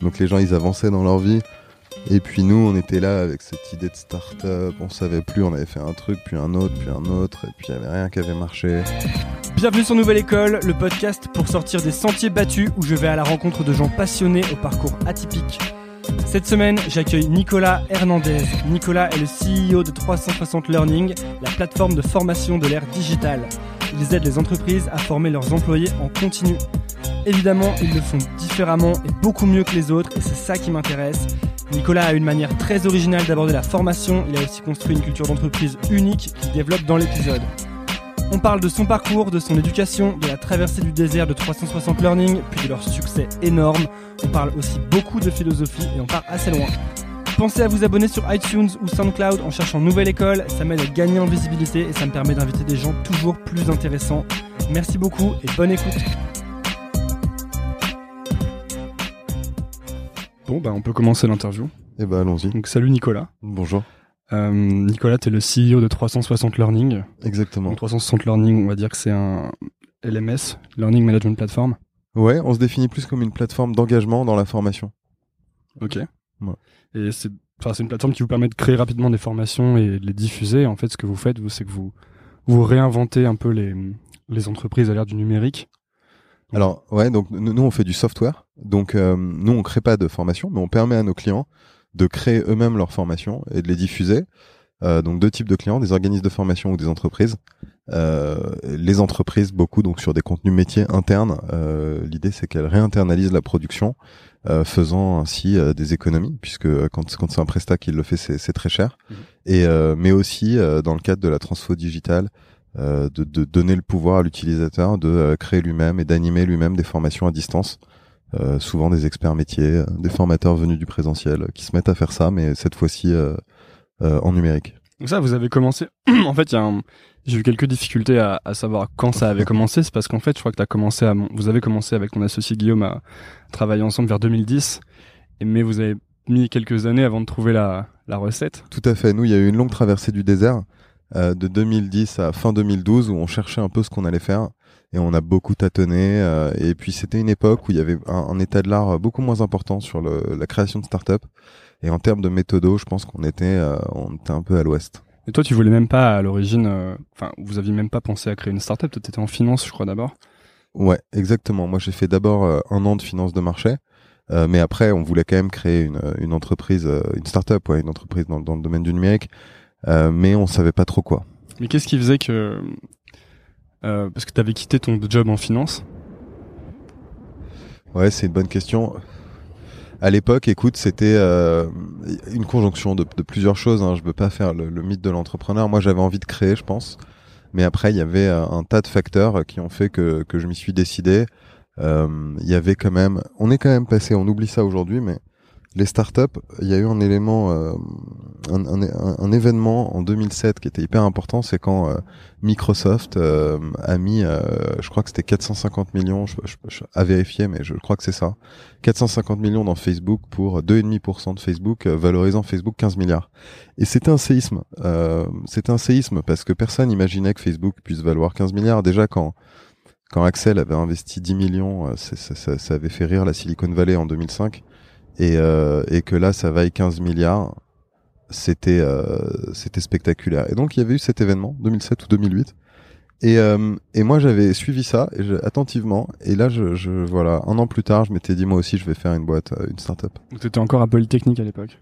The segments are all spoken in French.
Donc les gens, ils avançaient dans leur vie. Et puis nous, on était là avec cette idée de start-up. On savait plus, on avait fait un truc, puis un autre, puis un autre. Et puis il n'y avait rien qui avait marché. Bienvenue sur Nouvelle École, le podcast pour sortir des sentiers battus où je vais à la rencontre de gens passionnés au parcours atypique. Cette semaine, j'accueille Nicolas Hernandez. Nicolas est le CEO de 360 Learning, la plateforme de formation de l'ère digitale. Ils aident les entreprises à former leurs employés en continu. Évidemment, ils le font différemment et beaucoup mieux que les autres, et c'est ça qui m'intéresse. Nicolas a une manière très originale d'aborder la formation, il a aussi construit une culture d'entreprise unique qu'il développe dans l'épisode. On parle de son parcours, de son éducation, de la traversée du désert de 360 Learning, puis de leur succès énorme. On parle aussi beaucoup de philosophie et on part assez loin. Pensez à vous abonner sur iTunes ou SoundCloud en cherchant Nouvelle École, ça m'aide à gagner en visibilité et ça me permet d'inviter des gens toujours plus intéressants. Merci beaucoup et bonne écoute. Bon, bah on peut commencer l'interview. Et bah allons-y. Donc salut Nicolas. Bonjour. Euh, Nicolas, tu es le CEO de 360 Learning. Exactement. Donc 360 Learning, on va dire que c'est un LMS, Learning Management Platform. Ouais, on se définit plus comme une plateforme d'engagement dans la formation. Ok. Ouais. Et c'est une plateforme qui vous permet de créer rapidement des formations et de les diffuser. En fait, ce que vous faites, vous, c'est que vous, vous réinventez un peu les, les entreprises à l'ère du numérique. Alors ouais, donc nous, nous, on fait du software. Donc euh, nous on crée pas de formation, mais on permet à nos clients de créer eux-mêmes leurs formations et de les diffuser. Euh, donc deux types de clients, des organismes de formation ou des entreprises. Euh, les entreprises beaucoup donc sur des contenus métiers internes. Euh, L'idée c'est qu'elles réinternalisent la production, euh, faisant ainsi euh, des économies puisque quand, quand c'est un prestat qui le fait c'est très cher. Mhm. Et euh, mais aussi dans le cadre de la transfo digitale. Euh, de, de, donner le pouvoir à l'utilisateur de euh, créer lui-même et d'animer lui-même des formations à distance. Euh, souvent des experts métiers, des formateurs venus du présentiel qui se mettent à faire ça, mais cette fois-ci en numérique. Donc ça, vous avez commencé. en fait, il y a un... j'ai eu quelques difficultés à, à, savoir quand ça avait commencé. C'est parce qu'en fait, je crois que as commencé à, vous avez commencé avec ton associé Guillaume à travailler ensemble vers 2010, mais vous avez mis quelques années avant de trouver la, la recette. Tout à fait. Nous, il y a eu une longue traversée du désert euh, de 2010 à fin 2012 où on cherchait un peu ce qu'on allait faire et on a beaucoup tâtonné euh, et puis c'était une époque où il y avait un, un état de l'art beaucoup moins important sur le, la création de start-up et en termes de méthodo je pense qu'on était euh, on était un peu à l'ouest. Et toi tu voulais même pas à l'origine enfin vous aviez même pas pensé à créer une start-up toi t'étais en finance je crois d'abord. Ouais exactement. Moi j'ai fait d'abord un an de finance de marché euh, mais après, on voulait quand même créer une, une entreprise, une start-up, ouais, une entreprise dans, dans le domaine du numérique. Euh, mais on savait pas trop quoi. Mais qu'est-ce qui faisait que euh, parce que tu avais quitté ton job en finance? Ouais, c'est une bonne question. À l'époque, écoute, c'était euh, une conjonction de, de plusieurs choses. Hein. Je veux pas faire le, le mythe de l'entrepreneur. Moi, j'avais envie de créer, je pense. Mais après, il y avait un tas de facteurs qui ont fait que, que je m'y suis décidé. Euh, il y avait quand même, on est quand même passé, on oublie ça aujourd'hui, mais les startups, il y a eu un élément, euh, un, événement en 2007 qui était hyper important, c'est quand euh, Microsoft euh, a mis, je crois que c'était 450 millions, je, je, je, à vérifier, mais je crois que c'est ça, 450 millions dans Facebook pour 2,5% de Facebook, valorisant Facebook 15 milliards. Et c'était un séisme. c'était un séisme parce que personne n'imaginait que Facebook puisse valoir 15 milliards. Déjà quand quand Axel avait investi 10 millions, ça avait fait rire la Silicon Valley en 2005 et, euh, et que là ça vaille 15 milliards. C'était euh, c'était spectaculaire. Et donc il y avait eu cet événement 2007 ou 2008 et euh, et moi j'avais suivi ça et je, attentivement. Et là je, je voilà un an plus tard je m'étais dit moi aussi je vais faire une boîte une start-up. Tu étais encore à Polytechnique à l'époque?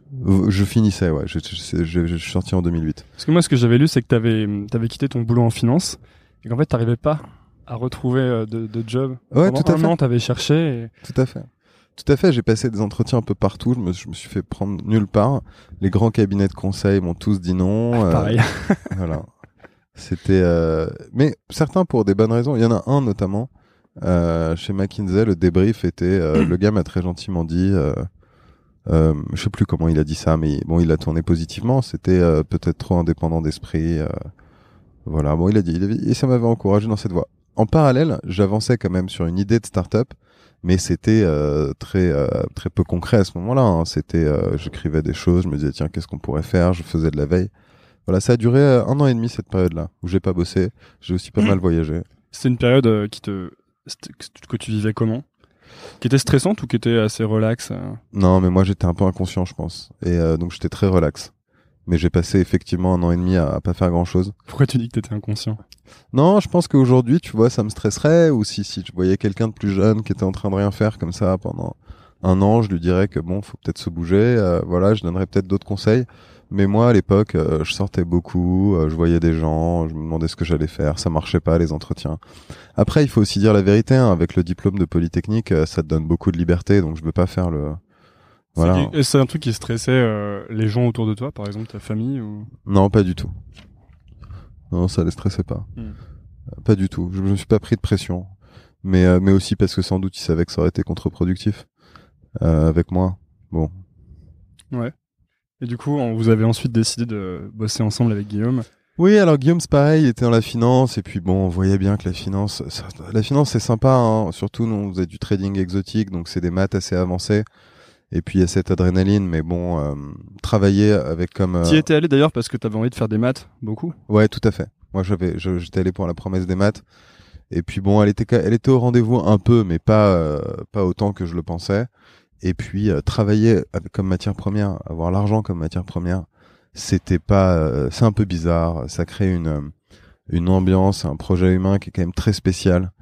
Je finissais ouais. Je, je, je, je, suis sorti en 2008 parce que moi ce que j'avais lu c'est que t'avais avais quitté ton boulot en finance et qu'en fait t'arrivais pas à retrouver de, de job. Ouais Pendant tout à un fait. an t'avais cherché et... tout à fait tout à fait, j'ai passé des entretiens un peu partout, je me, je me, suis fait prendre nulle part. Les grands cabinets de conseil m'ont tous dit non. Ah, pareil. Euh, voilà. C'était euh... mais certains pour des bonnes raisons, il y en a un notamment euh, chez McKinsey, le débrief était euh, le gars m'a très gentiment dit euh, euh, je sais plus comment il a dit ça mais bon, il a tourné positivement, c'était peut-être trop indépendant d'esprit voilà, bon, il a dit il et ça m'avait encouragé dans cette voie. En parallèle, j'avançais quand même sur une idée de start-up mais c'était euh, très euh, très peu concret à ce moment-là. Hein. C'était, euh, j'écrivais des choses, je me disais tiens qu'est-ce qu'on pourrait faire, je faisais de la veille. Voilà, ça a duré un an et demi cette période-là où j'ai pas bossé, j'ai aussi pas mal voyagé. C'était une période qui te que tu vivais comment? Qui était stressante ou qui était assez relax Non, mais moi j'étais un peu inconscient, je pense, et donc j'étais très relax. Mais j'ai passé effectivement un an et demi à, à pas faire grand chose. Pourquoi tu dis que t'étais inconscient? Non, je pense qu'aujourd'hui, tu vois, ça me stresserait, ou si si je voyais quelqu'un de plus jeune qui était en train de rien faire comme ça pendant un an, je lui dirais que bon, faut peut-être se bouger. euh, voilà, je donnerais peut-être d'autres conseils. Mais moi, à l'époque, euh, je sortais beaucoup, euh, je voyais des gens, je me demandais ce que j'allais faire, ça marchait pas les entretiens. Après, il faut aussi dire la vérité. hein, avec le diplôme de polytechnique, euh, ça te donne beaucoup de liberté, donc je veux pas faire le. Voilà. C'est- un truc qui stressait euh, les gens autour de toi, par exemple ta famille ou? Non, pas du tout. Non, ça les stressait pas. Hmm. Euh, Pas du tout. Je me suis pas pris de pression. Mais, euh, mais aussi parce que sans doute ils savaient que ça aurait été contre-productif euh, avec moi. Bon. Et du coup, on- vous avez ensuite décidé de bosser ensemble avec Guillaume. Oui, alors Guillaume, c'est pareil, il était dans la finance, et puis bon, on voyait bien que la finance, ça- la finance c'est sympa, hein. surtout nous on faisait du trading exotique, donc c'est des maths assez avancées, et puis il y a cette adrénaline, mais bon, euh, travailler avec comme... euh, Tu y étais allé d'ailleurs parce que t'avais envie de faire des maths, beaucoup? Ouais, tout à fait. Moi, j'avais, j'étais allé pour la promesse des maths. Et puis bon, elle était, elle était au rendez-vous un peu, mais pas, euh, pas autant que je le pensais. Et puis euh, travailler avec, comme matière première, avoir l'argent comme matière première, c'était pas, euh, c'est un peu bizarre. Ça crée une, euh, une ambiance, un projet humain qui est quand même très spécial.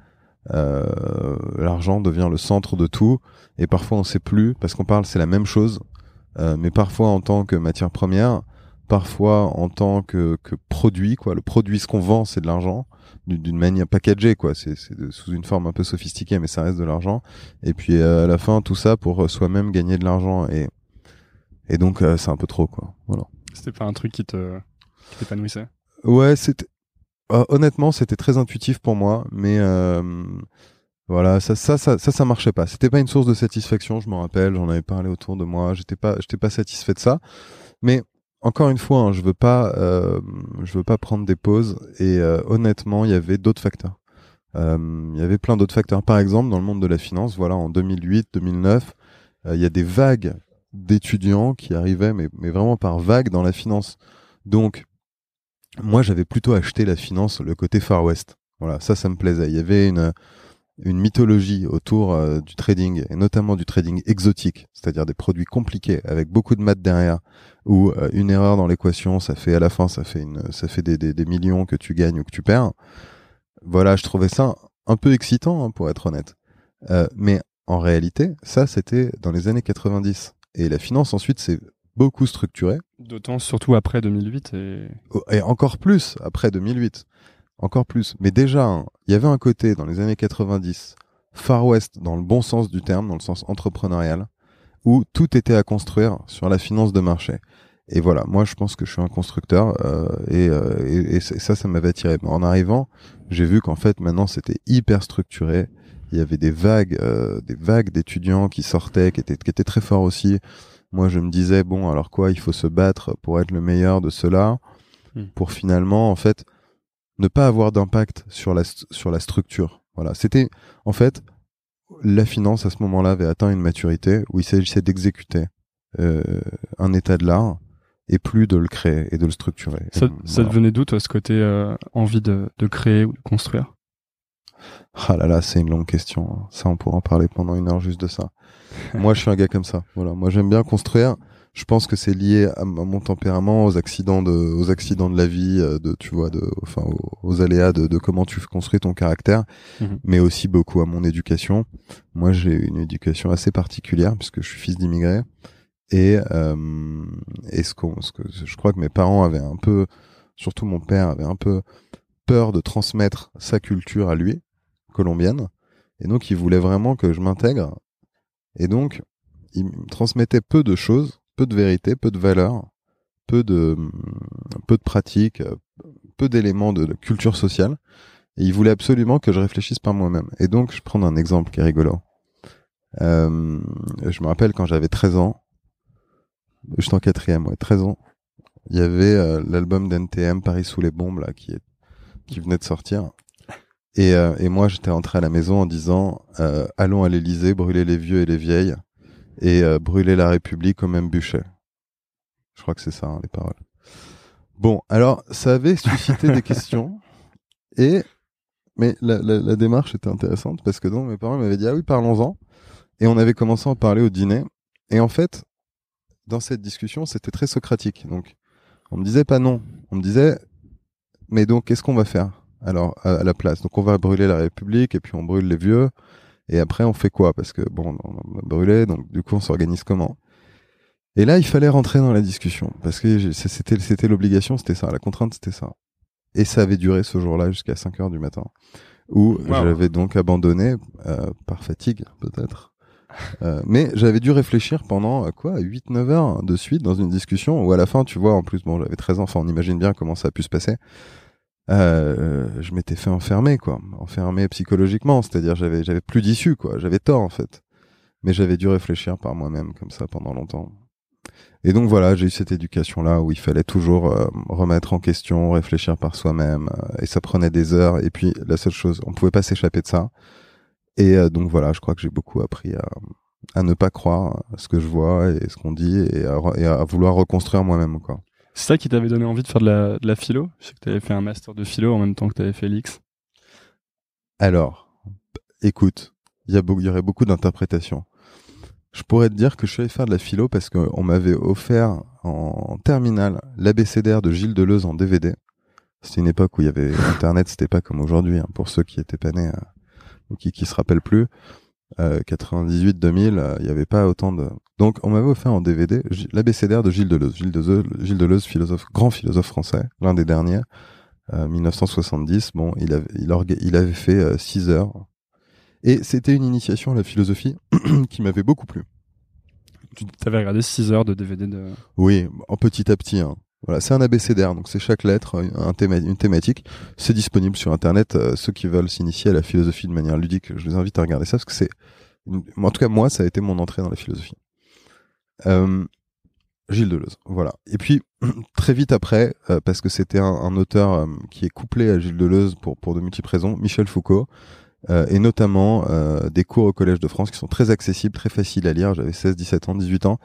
Euh, l'argent devient le centre de tout, et parfois on sait plus parce qu'on parle, c'est la même chose, euh, mais parfois en tant que matière première, parfois en tant que, que produit, quoi. Le produit, ce qu'on vend, c'est de l'argent, d'une manière packagée, quoi. C'est sous une forme un peu sophistiquée, mais ça reste de l'argent. Et puis euh, à la fin, tout ça pour soi-même gagner de l'argent et et donc euh, c'est un peu trop, quoi. Voilà. C'était pas un truc qui te qui t'épanouissait? Ouais, c'était euh, honnêtement, c'était très intuitif pour moi, mais euh, voilà, ça, ça, ça, ça, marchait pas. C'était pas une source de satisfaction, je me rappelle. J'en avais parlé autour de moi. J'étais pas, j'étais pas satisfait de ça. Mais encore une fois, hein, je veux pas, euh, je veux pas prendre des pauses. Et euh, honnêtement, il y avait d'autres facteurs. Euh, Il y avait plein d'autres facteurs. Par exemple, dans le monde de la finance, voilà, en 2008, 2009, euh, il y a des vagues d'étudiants qui arrivaient, mais, mais vraiment par vagues dans la finance. Donc, moi, j'avais plutôt acheté la finance, le côté Far West. Voilà, ça, ça me plaisait. Il y avait une, une mythologie autour euh, du trading, et notamment du trading exotique, c'est-à-dire des produits compliqués avec beaucoup de maths derrière, où euh, une erreur dans l'équation, ça fait à la fin, ça fait une, ça fait des, des, millions que tu gagnes ou que tu perds. Voilà, je trouvais ça un peu excitant, hein, pour être honnête. Euh, mais en réalité, ça, c'était dans les années 90. Et la finance, ensuite, c'est beaucoup structuré. D'autant surtout après 2008 et Oh, et encore plus après 2008, encore plus. Mais déjà, hein, il y avait un côté dans les années 90, Far West dans le bon sens du terme, dans le sens entrepreneurial, où tout était à construire sur la finance de marché. Et voilà, moi je pense que je suis un constructeur euh, et, euh, et, et ça, ça m'avait attiré. Mais en arrivant, j'ai vu qu'en fait maintenant c'était hyper structuré. Il y avait des vagues, euh, des vagues d'étudiants qui sortaient, qui étaient, qui étaient très forts aussi. Moi, je me disais bon, alors quoi, il faut se battre pour être le meilleur de cela, Hmm. pour finalement en fait ne pas avoir d'impact sur la sur la structure. Voilà, c'était en fait la finance à ce moment-là avait atteint une maturité où il s'agissait d'exécuter euh, un état de l'art et plus de le créer et de le structurer. Et ça, ça voilà. te venait d'où toi ce côté euh, envie de, de créer ou de construire? Ah là là, c'est une longue question. hein. Ça, on pourra en parler pendant une heure juste de ça. moi, je suis un gars comme ça. Voilà, moi, j'aime bien construire. Je pense que c'est lié à, mon tempérament, aux accidents de, aux accidents de la vie, euh, de, tu vois, de, enfin, aux, aux aléas de, de comment tu construis ton caractère, Mhm. mais aussi beaucoup à mon éducation. Moi, j'ai une éducation assez particulière puisque je suis fils d'immigrés et euh, et ce, qu'on, ce que je crois que mes parents avaient un peu, surtout mon père avait un peu peur de transmettre sa culture à lui, colombienne, et donc il voulait vraiment que je m'intègre. Et donc, il me transmettait peu de choses, peu de vérité, peu de valeurs, peu de peu de pratiques, euh, peu d'éléments de, culture sociale. Et il voulait absolument que je réfléchisse par moi-même. Et donc, je prends un exemple qui est rigolo. Euh, je me rappelle quand j'avais 13 ans, j'étais en quatrième, ouais, 13 ans, il y avait euh, l'album d'NTM Paris sous les bombes là qui venait de sortir. Et, euh, et moi, j'étais rentré à la maison en disant euh, allons à l'Élysée, brûler les vieux et les vieilles et euh, brûler la République au même bûcher. Je crois que c'est ça hein, les paroles. Bon, alors ça avait suscité des questions et Mais la, la, la, démarche était intéressante parce que donc mes parents m'avaient dit ah oui parlons-en. Et on avait commencé à en parler au dîner. Et en fait dans cette discussion c'était très socratique. Donc on me disait pas non. On me disait mais donc qu'est-ce qu'on va faire? Alors à, la place. Donc on va brûler la République et puis on brûle les vieux. Et après on fait quoi? Parce que bon on a brûlé donc du coup on s'organise comment? Et là il fallait rentrer dans la discussion. Parce que c'était c'était l'obligation c'était ça. La contrainte c'était ça. Et ça avait duré ce jour-là jusqu'à 5 heures du matin, où j'avais donc abandonné euh, par fatigue peut-être. Euh, mais j'avais dû réfléchir pendant euh, quoi? 8-9 heures de suite dans une discussion où à la fin tu vois en plus bon j'avais 13 ans. Enfin on imagine bien comment ça a pu se passer euh, je m'étais fait enfermer quoi enfermer psychologiquement c'est-à-dire j'avais j'avais plus d'issue quoi j'avais tort en fait mais j'avais dû réfléchir par moi-même comme ça pendant longtemps et donc voilà, j'ai eu cette éducation-là où il fallait toujours euh, remettre en question, réfléchir par soi-même, euh, et ça prenait des heures. Et puis la seule chose, on pouvait pas s'échapper de ça. Et euh, donc voilà, je crois que j'ai beaucoup appris à, à, ne pas croire ce que je vois et ce qu'on dit, et à, et à, vouloir reconstruire moi-même. quoi. C'est ça qui t'avait donné envie de faire de la, de la philo? Je sais que tu avais fait un master de philo en même temps que tu avais fait l'X. Alors, écoute, il y, a il y aurait beaucoup d'interprétations. Je pourrais te dire que je suis allé faire de la philo parce qu'on m'avait offert en terminale l'abécédaire de Gilles Deleuze en DVD. C'était une époque où il y avait Internet, c'était pas comme aujourd'hui, hein, pour ceux qui étaient pas nés euh, ou qui, qui se rappellent plus. Euh, 98-2000, euh, il n'y avait pas autant de... Donc on m'avait offert en DVD l'abécédaire de Gilles Deleuze. Gilles Deleuze, Gilles Deleuze philosophe, grand philosophe français, l'un des derniers, 1970. Euh, bon, il avait, il, il avait fait 6 heures et c'était une initiation à la philosophie qui m'avait beaucoup plu. Tu avais regardé 6 heures de DVD de... Oui, en petit à petit. Hein. Voilà, c'est un abécédaire, donc c'est chaque lettre un une thématique. C'est disponible sur Internet. Euh, ceux qui veulent s'initier à la philosophie de manière ludique, je les invite à regarder ça parce que c'est, en tout cas moi, ça a été mon entrée dans la philosophie. Euh, Gilles Deleuze, voilà. Et puis très vite après, euh, parce que c'était un, auteur euh, qui est couplé à Gilles Deleuze pour pour de multiples raisons, Michel Foucault, euh, et notamment euh, des cours au Collège de France qui sont très accessibles, très faciles à lire. J'avais 16, 17 ans, 18 ans.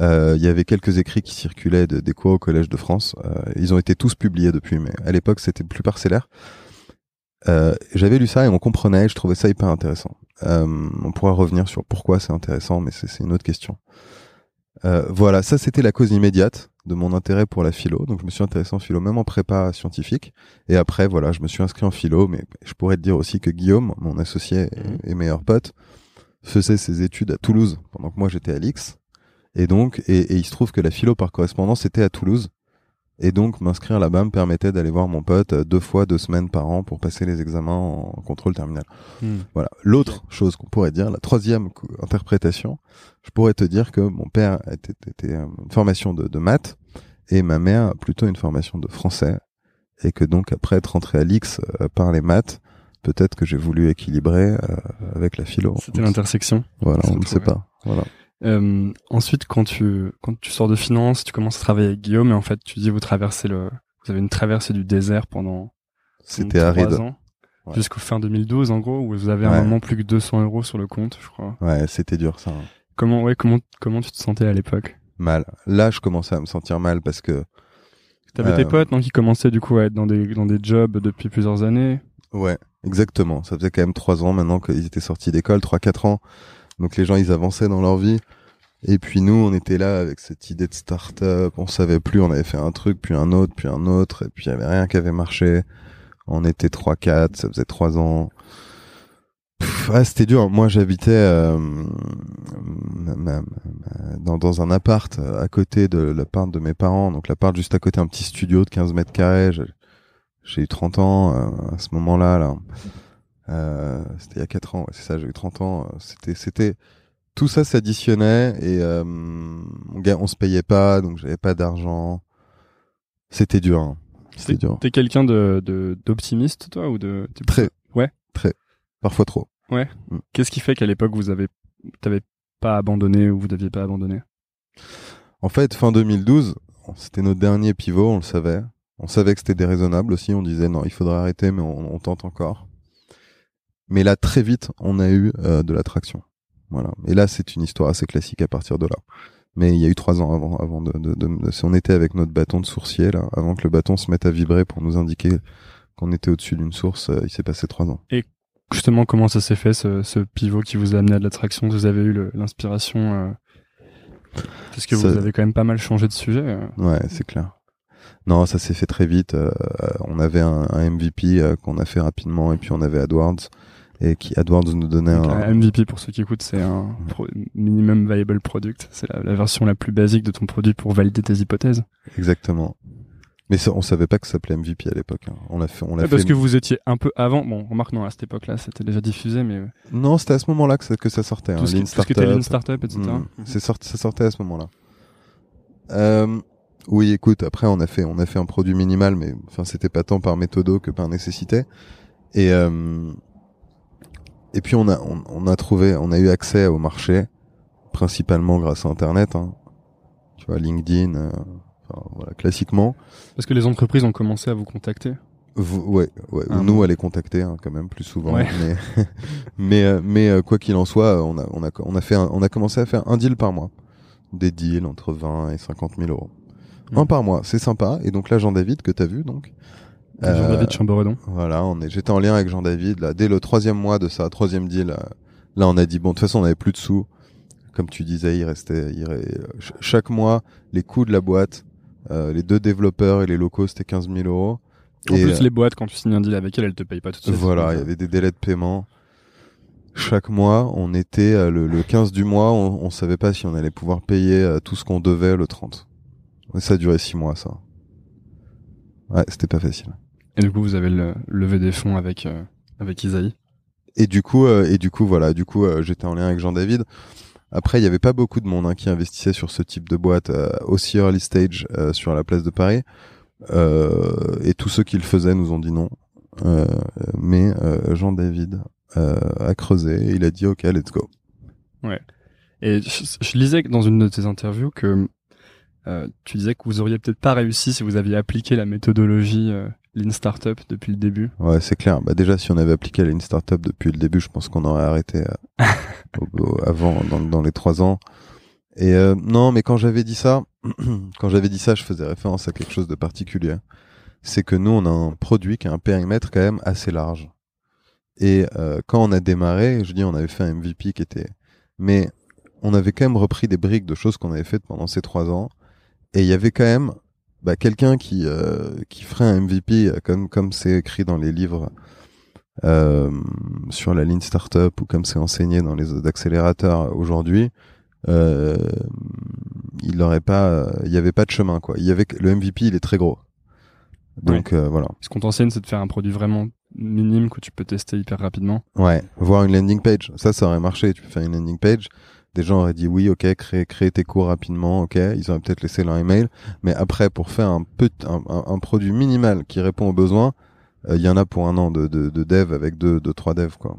Euh, il y avait quelques écrits qui circulaient de, des cours au Collège de France. ils ont été tous publiés depuis, mais à l'époque c'était plus parcellaire. J'avais lu ça et on comprenait, je trouvais ça hyper intéressant. on pourra revenir sur pourquoi c'est intéressant, mais c'est une autre question. voilà, ça c'était la cause immédiate de mon intérêt pour la philo. Donc je me suis intéressé en philo, même en prépa scientifique. Et après, voilà, je me suis inscrit en philo. Mais je pourrais te dire aussi que Guillaume, mon associé et, mhm. meilleur pote, faisait ses études à Toulouse pendant que moi j'étais à l'X. Et donc, et, et, il se trouve que la philo par correspondance était à Toulouse. Et donc, m'inscrire là-bas me permettait d'aller voir mon pote euh, deux fois, deux semaines par an pour passer les examens en contrôle terminal. Hmm. Voilà. L'autre chose qu'on pourrait dire, la troisième interprétation, je pourrais te dire que mon père était, était euh, une formation de, de maths et ma mère plutôt une formation de français et que donc après être rentré à l'X euh, par les maths, peut-être que j'ai voulu équilibrer avec la philo. C'était l'intersection. Voilà, on ne sait pas. Voilà. Euh, ensuite, quand tu quand tu sors de finance, tu commences à travailler avec Guillaume et en fait, tu dis vous traversez le, vous avez une traversée du désert pendant. C'était aride. Ans, Jusqu'au fin 2012, en gros, où vous avez un moment plus que 200 euros sur le compte, je crois. Ouais, c'était dur ça. Comment, ouais, comment, comment tu te sentais à l'époque? Mal. Là, je commençais à me sentir mal parce que. T'avais tes euh, potes, non, qui commençaient du coup à être dans des dans des jobs depuis plusieurs années? Ouais, exactement. Ça faisait quand même trois ans maintenant qu'ils étaient sortis d'école, trois quatre ans. Donc les gens, ils avançaient dans leur vie. Et puis nous, on était là avec cette idée de start-up. On savait plus, on avait fait un truc, puis un autre, puis un autre. Et puis il y avait rien qui avait marché. On était 3-4, ça faisait trois ans. ah, c'était dur. Moi, j'habitais euh, dans, un appart à côté de l'appart de mes parents. Donc l'appart juste à côté, un petit studio de 15 mètres carrés. J'ai eu 30 ans euh, à ce moment-là. Là. Euh, c'était il y a 4 ans, c'est ça, j'ai eu 30 ans. Euh, c'était, c'était, tout ça s'additionnait et euh, on, se payait pas, donc j'avais pas d'argent. C'était dur. Hein. C'était dur. T'es quelqu'un de, d'optimiste, toi, ou de très, ouais, très, parfois trop. Ouais. Mm. Qu'est-ce qui fait qu'à l'époque vous avez, t'avais pas abandonné ou vous n'aviez pas abandonné En fait, fin 2012, c'était notre dernier pivot, on le savait. On savait que c'était déraisonnable aussi. On disait non, il faudrait arrêter, mais on tente encore. Mais là, très vite, on a eu euh, de l'attraction. Voilà. Et là, c'est une histoire assez classique à partir de là. Mais il y a eu trois ans avant, avant de, de, de, si on était avec notre bâton de sourcier là, avant que le bâton se mette à vibrer pour nous indiquer qu'on était au-dessus d'une source, euh, il s'est passé trois ans. Justement, comment ça s'est fait, ce, ce pivot qui vous a amené à de l'attraction? Vous avez eu l'inspiration euh, Parce que Ça- vous avez quand même pas mal changé de sujet. euh. Ouais, c'est clair. Non, ça s'est fait très vite. euh, euh, on avait un, un MVP euh, qu'on a fait rapidement, et puis on avait AdWords, et qui AdWords nous donnait Donc, un, MVP, pour ceux qui écoutent, c'est un minimum viable product. C'est la, la version la plus basique de ton produit pour valider tes hypothèses. exactement. Mais ça, on savait pas que ça s'appelait MVP à l'époque. hein. On l'a fait, on l'a parce fait. que vous étiez un peu avant. Bon, remarque, non, à cette époque-là, c'était déjà diffusé, mais Non, c'était à ce moment-là que ça, que ça sortait. hein, tout, ce qui, Lean tout ce qui était Startup. Lean Startup, etc. Mm. Mhm. C'est sorti, ça sortait à ce moment-là. Euh, oui, écoute, après on a fait, on a fait un produit minimal, mais enfin c'était pas tant par méthodo que par nécessité. Et euh, et puis on a, on, on a trouvé, on a eu accès au marché principalement grâce à Internet. hein. Tu vois, LinkedIn, euh, enfin, voilà, classiquement. Parce que les entreprises ont commencé à vous contacter. Vous- ouais, ouais. Ah nous bon. à les contacter hein, quand même plus souvent. Ouais. Mais mais euh, mais euh, quoi qu'il en soit, on a on a on a fait un- on a commencé à faire un deal par mois, des deals entre 20 et 50 000 euros, un par mois, c'est sympa. Et donc là Jean David que t'as vu donc. Euh, Jean-David Chamberedon. Voilà, on est, j'étais en lien avec Jean David là dès le troisième mois de sa troisième deal. euh, là on a dit bon de toute façon on avait plus de sous. Comme tu disais, il restait, il chaque mois les coûts de la boîte, euh, les deux développeurs et les locaux c'était 15 000 euros. En Et, plus, euh, les boîtes, quand tu signes un deal avec elles, elles te payent pas tout de suite. voilà, il y euh, avait des délais de paiement. Chaque mois, on était euh, le, le 15 du mois, on, on savait pas si on allait pouvoir payer euh, tout ce qu'on devait le 30. Et ça a duré six mois, ça. Ouais, c'était pas facile. Et du coup, vous avez le, levé des fonds avec, euh, avec Isaïe. Et du coup, euh, et du coup, voilà, du coup, euh, j'étais en lien avec Jean David. Après, il y avait pas beaucoup de monde hein, qui investissait sur ce type de boîte euh, aussi early stage euh, sur la place de Paris. Euh, et tous ceux qui le faisaient nous ont dit non. Euh, mais euh, Jean David euh, a creusé. Et il a dit OK, let's go. Et je, je lisais dans une de tes interviews que euh, tu disais que vous auriez peut-être pas réussi si vous aviez appliqué la méthodologie euh, Lean Startup depuis le début. Ouais, c'est clair. Bah déjà, si on avait appliqué la Lean Startup depuis le début, je pense qu'on aurait arrêté euh, au- au- avant, dans, dans les trois ans. Et euh, non, mais quand j'avais dit ça, quand j'avais dit ça, je faisais référence à quelque chose de particulier. C'est que nous, on a un produit qui a un périmètre quand même assez large. Et euh, quand on a démarré, je dis, on avait fait un MVP qui était, mais on avait quand même repris des briques de choses qu'on avait faites pendant ces trois ans. Et il y avait quand même bah, quelqu'un qui euh, qui ferait un MVP euh, comme comme c'est écrit dans les livres euh, sur la ligne startup ou comme c'est enseigné dans les accélérateurs aujourd'hui. Euh, il n'aurait pas, il y avait pas de chemin quoi. Il y avait le MVP, il est très gros. Donc euh, voilà. Ce qu'on t'enseigne, c'est de faire un produit vraiment minime que tu peux tester hyper rapidement. Ouais, voir une landing page, ça, ça aurait marché. Tu peux faire une landing page. Des gens auraient dit oui, ok, créer, créer tes cours rapidement, ok. Ils auraient peut-être laissé leur email. Mais après, pour faire un, peu, un, un- un produit minimal qui répond aux besoins, euh, il y en a pour un an de, de, de dev avec deux, deux, trois devs, quoi.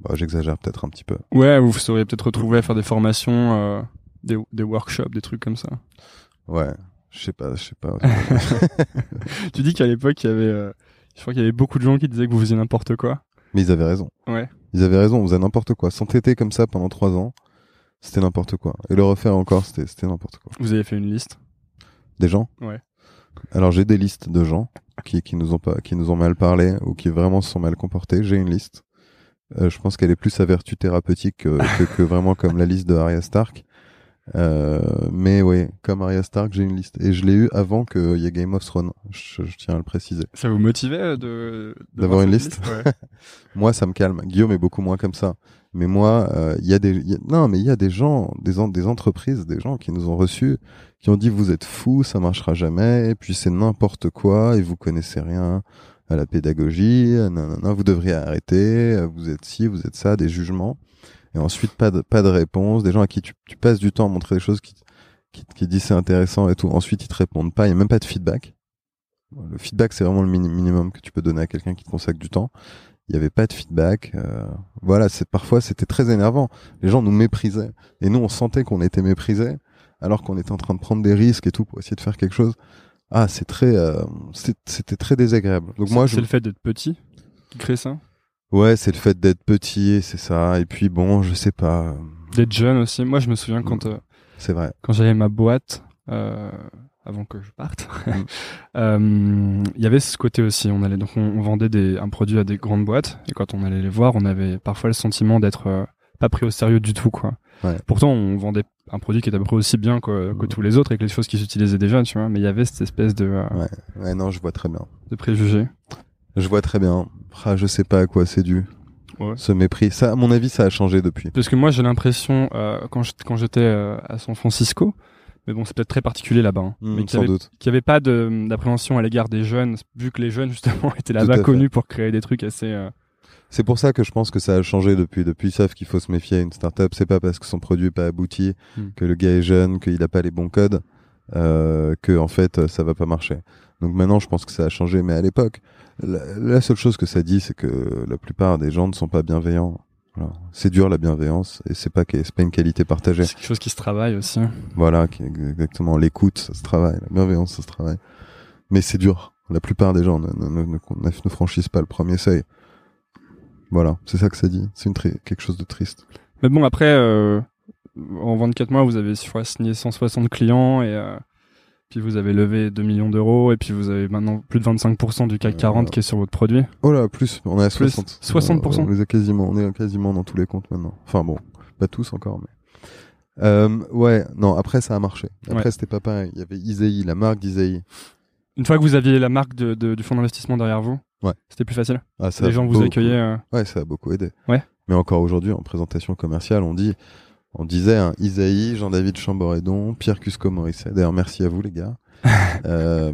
Bah, J'exagère peut-être un petit peu. Ouais, vous vous seriez peut-être retrouvé à faire des formations, euh, des, des workshops, des trucs comme ça. Ouais, je sais pas, je sais pas. Tu dis qu'à l'époque, il y avait, euh, je crois qu'il y avait beaucoup de gens qui disaient que vous faisiez n'importe quoi. Mais ils avaient raison. Ouais. Ils avaient raison, on faisait n'importe quoi. S'entêter comme ça pendant trois ans, c'était n'importe quoi. Et le refaire encore, c'était c'était n'importe quoi. Vous avez fait une liste? Des gens? Ouais. Alors j'ai des listes de gens qui, qui nous ont pas, qui nous ont mal parlé ou qui vraiment se sont mal comportés. J'ai une liste. Euh, je pense qu'elle est plus à vertu thérapeutique que, que, que vraiment comme la liste de Arya Stark. Euh, mais oui, comme Arya Stark, j'ai une liste et je l'ai eu avant qu'il y ait Game of Thrones. Je, je tiens à le préciser. Ça vous motivait euh, de D'avoir une liste Ouais. Moi, ça me calme. Guillaume est beaucoup moins comme ça. Mais moi, euh, il y a des, il y a- non, mais il y a des gens, des, en- des entreprises, des gens qui nous ont reçus, qui ont dit vous êtes fous, ça marchera jamais, et puis c'est n'importe quoi, et vous connaissez rien à la pédagogie, euh, nanana, vous devriez arrêter, euh, vous êtes ci, vous êtes ça, des jugements, et ensuite pas de, pas de réponse, des gens à qui tu, tu passes du temps à montrer des choses qui, qui, qui disent c'est intéressant et tout, ensuite ils te répondent pas, il y a même pas de feedback. Le feedback, c'est vraiment le mini- minimum que tu peux donner à quelqu'un qui te consacre du temps il y avait pas de feedback. euh, voilà, c'est parfois c'était très énervant. Les gens nous méprisaient et nous on sentait qu'on était méprisés alors qu'on était en train de prendre des risques et tout pour essayer de faire quelque chose. Ah, c'est très, euh, c'était très désagréable. Donc moi, je, c'est le fait d'être petit qui crée ça? Ouais, c'est le fait d'être petit, c'est ça. Et puis bon, je sais pas, euh, D'être jeune aussi. Moi, je me souviens quand euh, c'est vrai. quand j'avais ma boîte, euh, avant que je parte. Mm. Euh, Il y avait ce côté aussi. On allait donc on, on vendait des, un produit à des grandes boîtes et quand on allait les voir, on avait parfois le sentiment d'être pas pris au sérieux du tout quoi. Ouais. Pourtant, on vendait un produit qui était à peu près aussi bien que, que tous les autres et que les choses qui s'utilisaient déjà, tu vois. Mais il y avait cette espèce de, Ouais. Ouais, non, je vois très bien. de préjugés. Je vois très bien. Ah, je sais pas à quoi c'est dû. Ouais. Ce mépris. Ça, à mon avis, ça a changé depuis. Parce que moi, j'ai l'impression euh, quand j'étais euh, à San Francisco, mais bon, c'est peut-être très particulier là-bas, hein, Hmm, mais qu'il avait n'y avait pas d'appréhension à l'égard des jeunes, vu que les jeunes justement étaient à là-bas fait. connus pour créer des trucs assez. euh, C'est pour ça que je pense que ça a changé depuis. Depuis, ils savent qu'il faut se méfier. Une startup, c'est pas parce que son produit est pas abouti, Hmm. que le gars est jeune, qu'il a pas les bons codes, que en fait, ça va pas marcher. Donc maintenant, je pense que ça a changé. Mais à l'époque, la, la seule chose que ça dit, c'est que la plupart des gens ne sont pas bienveillants. Voilà. C'est dur la bienveillance et c'est pas c'est pas une qualité partagée. c'est quelque chose qui se travaille aussi. Voilà, qui exactement l'écoute, ça se travaille, la bienveillance, ça se travaille. Mais c'est dur. La plupart des gens ne, ne, ne, ne- ne franchissent pas le premier seuil. Voilà, c'est ça que ça dit. C'est une quelque chose de triste. Mais bon, après, euh, en 24 mois, vous avez signé 160 clients et euh, puis vous avez levé 2 millions d'euros et puis vous avez maintenant plus de 25% du CAC Euh, 40 qui est sur votre produit. Oh là, plus, on est à Plus, 60. 60%. Euh, On, les a quasiment, on est quasiment dans tous les comptes maintenant. Enfin bon, pas tous encore, mais. Euh, ouais, non, après ça a marché. Après Ouais. c'était pas pareil. Il y avait Isaïe, la marque d'Isaïe. Une fois que vous aviez la marque de, de- du fonds d'investissement derrière vous, Ouais. c'était plus facile. Ah, ça Les gens vous accueillaient. euh, Ouais, ça a beaucoup aidé. Ouais. Mais encore aujourd'hui, en présentation commerciale, on dit, on disait hein, Isaïe, Jean-David Chamboredon, Pierre Cusco-Morisset. D'ailleurs, merci à vous les gars. euh,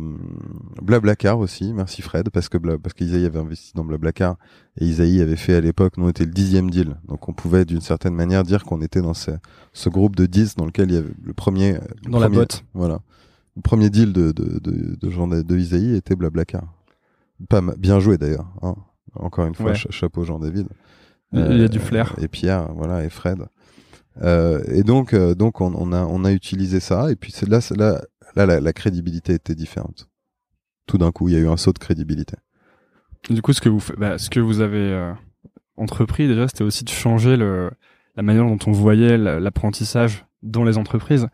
Blablacar aussi, merci Fred, parce que Bla- parce qu'Isaïe avait investi dans Blablacar et Isaïe avait fait à l'époque, nous on était le dixième deal, donc on pouvait d'une certaine manière dire qu'on était dans ce, ce groupe de 10 dans lequel il y avait le premier le dans la botte. Voilà, le premier deal de de de, de, Jean de Isaïe était Blablacar. Pas bien joué d'ailleurs. Hein. Encore une fois, Ouais. cha- chapeau Jean-David. Il y a du flair. Et Pierre, voilà, et Fred. Euh, et donc, euh, donc on, on a, on a utilisé ça. Et puis là, là, là, la, la crédibilité était différente. Tout d'un coup, il y a eu un saut de crédibilité. Du coup, ce que vous, bah, ce que vous avez euh, entrepris déjà, c'était aussi de changer le, la manière dont on voyait la- l'apprentissage dans les entreprises.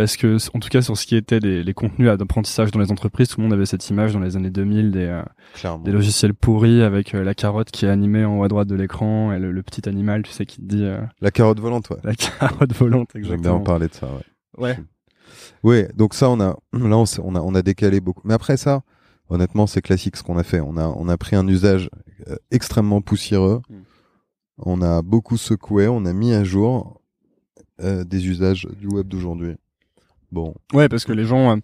Parce que, en tout cas, sur ce qui était les, les contenus d'apprentissage dans les entreprises, tout le monde avait cette image dans les années 2000 des, euh, des logiciels pourris avec euh, la carotte qui est animée en haut à droite de l'écran et le, le petit animal, tu sais, qui te dit euh, La carotte volante, ouais. la carotte volante. J'aime bien en Exactement. parler de ça, ouais. Ouais. Oui, donc ça, on a, là, on, a, on a décalé beaucoup. Mais après ça, honnêtement, c'est classique ce qu'on a fait. On a, on a pris un usage euh, extrêmement poussiéreux. Mm. On a beaucoup secoué. On a mis à jour euh, des usages du web d'aujourd'hui. Bon, Ouais, parce que les gens euh,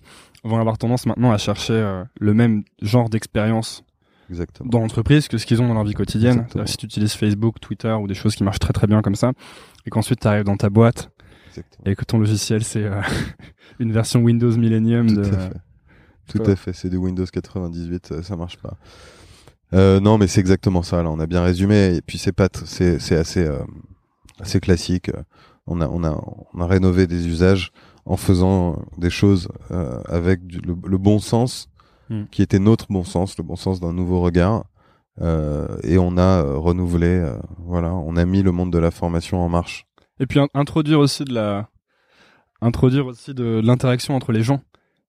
vont avoir tendance maintenant à chercher euh, le même genre d'expérience exactement. dans l'entreprise que ce qu'ils ont dans leur vie quotidienne. C'est-à-dire Si tu utilises Facebook, Twitter ou des choses qui marchent très très bien comme ça, et qu'ensuite tu arrives dans ta boîte Exactement. et que ton logiciel c'est euh, une version Windows Millennium Tout de... à fait. Tout pas. à fait. C'est du Windows 98, ça, marche pas. Euh, non, mais c'est exactement ça. Là, on a bien résumé. Et puis c'est pas, c'est, c'est assez, euh, assez classique. On a, on a, on a rénové des usages en faisant des choses euh, avec du- le, le bon sens, Hmm. qui était notre bon sens, le bon sens d'un nouveau regard. Euh, et on a euh, renouvelé, voilà, on a mis le monde de la formation en marche. Et puis in- introduire aussi de la... introduire aussi de, de l'interaction entre les gens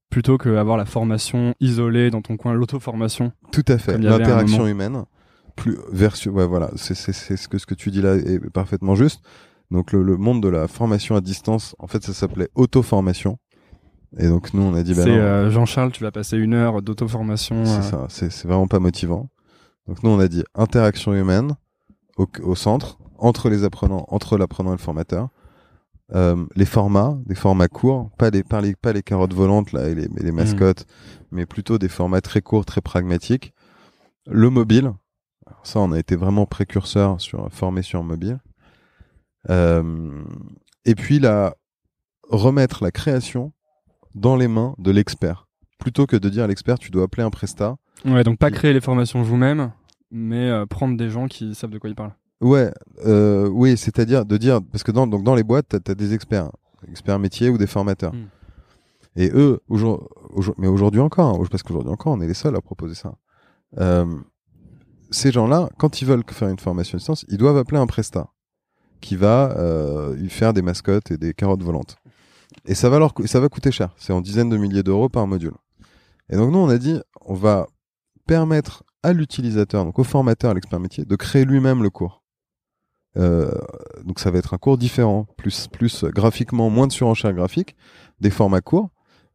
plutôt qu'avoir la formation isolée dans ton coin, l'auto-formation. Tout à fait. L'interaction humaine, plus versus, ouais, voilà, c'est ce que ce que tu dis là est parfaitement juste. Donc le, le monde de la formation à distance, en fait, ça s'appelait auto-formation. Et donc nous, on a dit, bah c'est euh, Jean-Charles, tu vas passer une heure d'auto-formation. c'est euh, ça, c'est vraiment pas motivant. Donc nous, on a dit interaction humaine au, au centre, entre les apprenants, entre l'apprenant et le formateur. Euh, les formats, des formats courts, pas les, pas les, pas les carottes volantes là et les, et les mascottes, mais plutôt des formats très courts, très pragmatiques. Le mobile, Alors ça, on a été vraiment précurseur sur formé sur mobile. Euh, et puis la remettre la création dans les mains de l'expert, plutôt que de dire à l'expert tu dois appeler un prestat. Ouais, donc pas créer les formations vous-même, mais euh, prendre des gens qui savent de quoi ils parlent. Ouais, euh, oui, c'est-à-dire de dire parce que dans donc dans les boîtes t'as as des experts, experts métiers ou des formateurs. Mm. Et eux, aujourd- aujourd- mais aujourd'hui encore, hein, parce qu'aujourd'hui encore, on est les seuls à proposer ça. Euh, ces gens-là, quand ils veulent faire une formation à distance, ils doivent appeler un prestat qui va euh, lui faire des mascottes et des carottes volantes. Et ça va, leur, coûter cher. C'est en dizaines de milliers d'euros par module. Et donc nous, on a dit, on va permettre à l'utilisateur, donc au formateur, à l'expert métier, de créer lui-même le cours. Euh, donc ça va être un cours différent, plus, graphiquement, moins de surenchère graphique, des formats courts,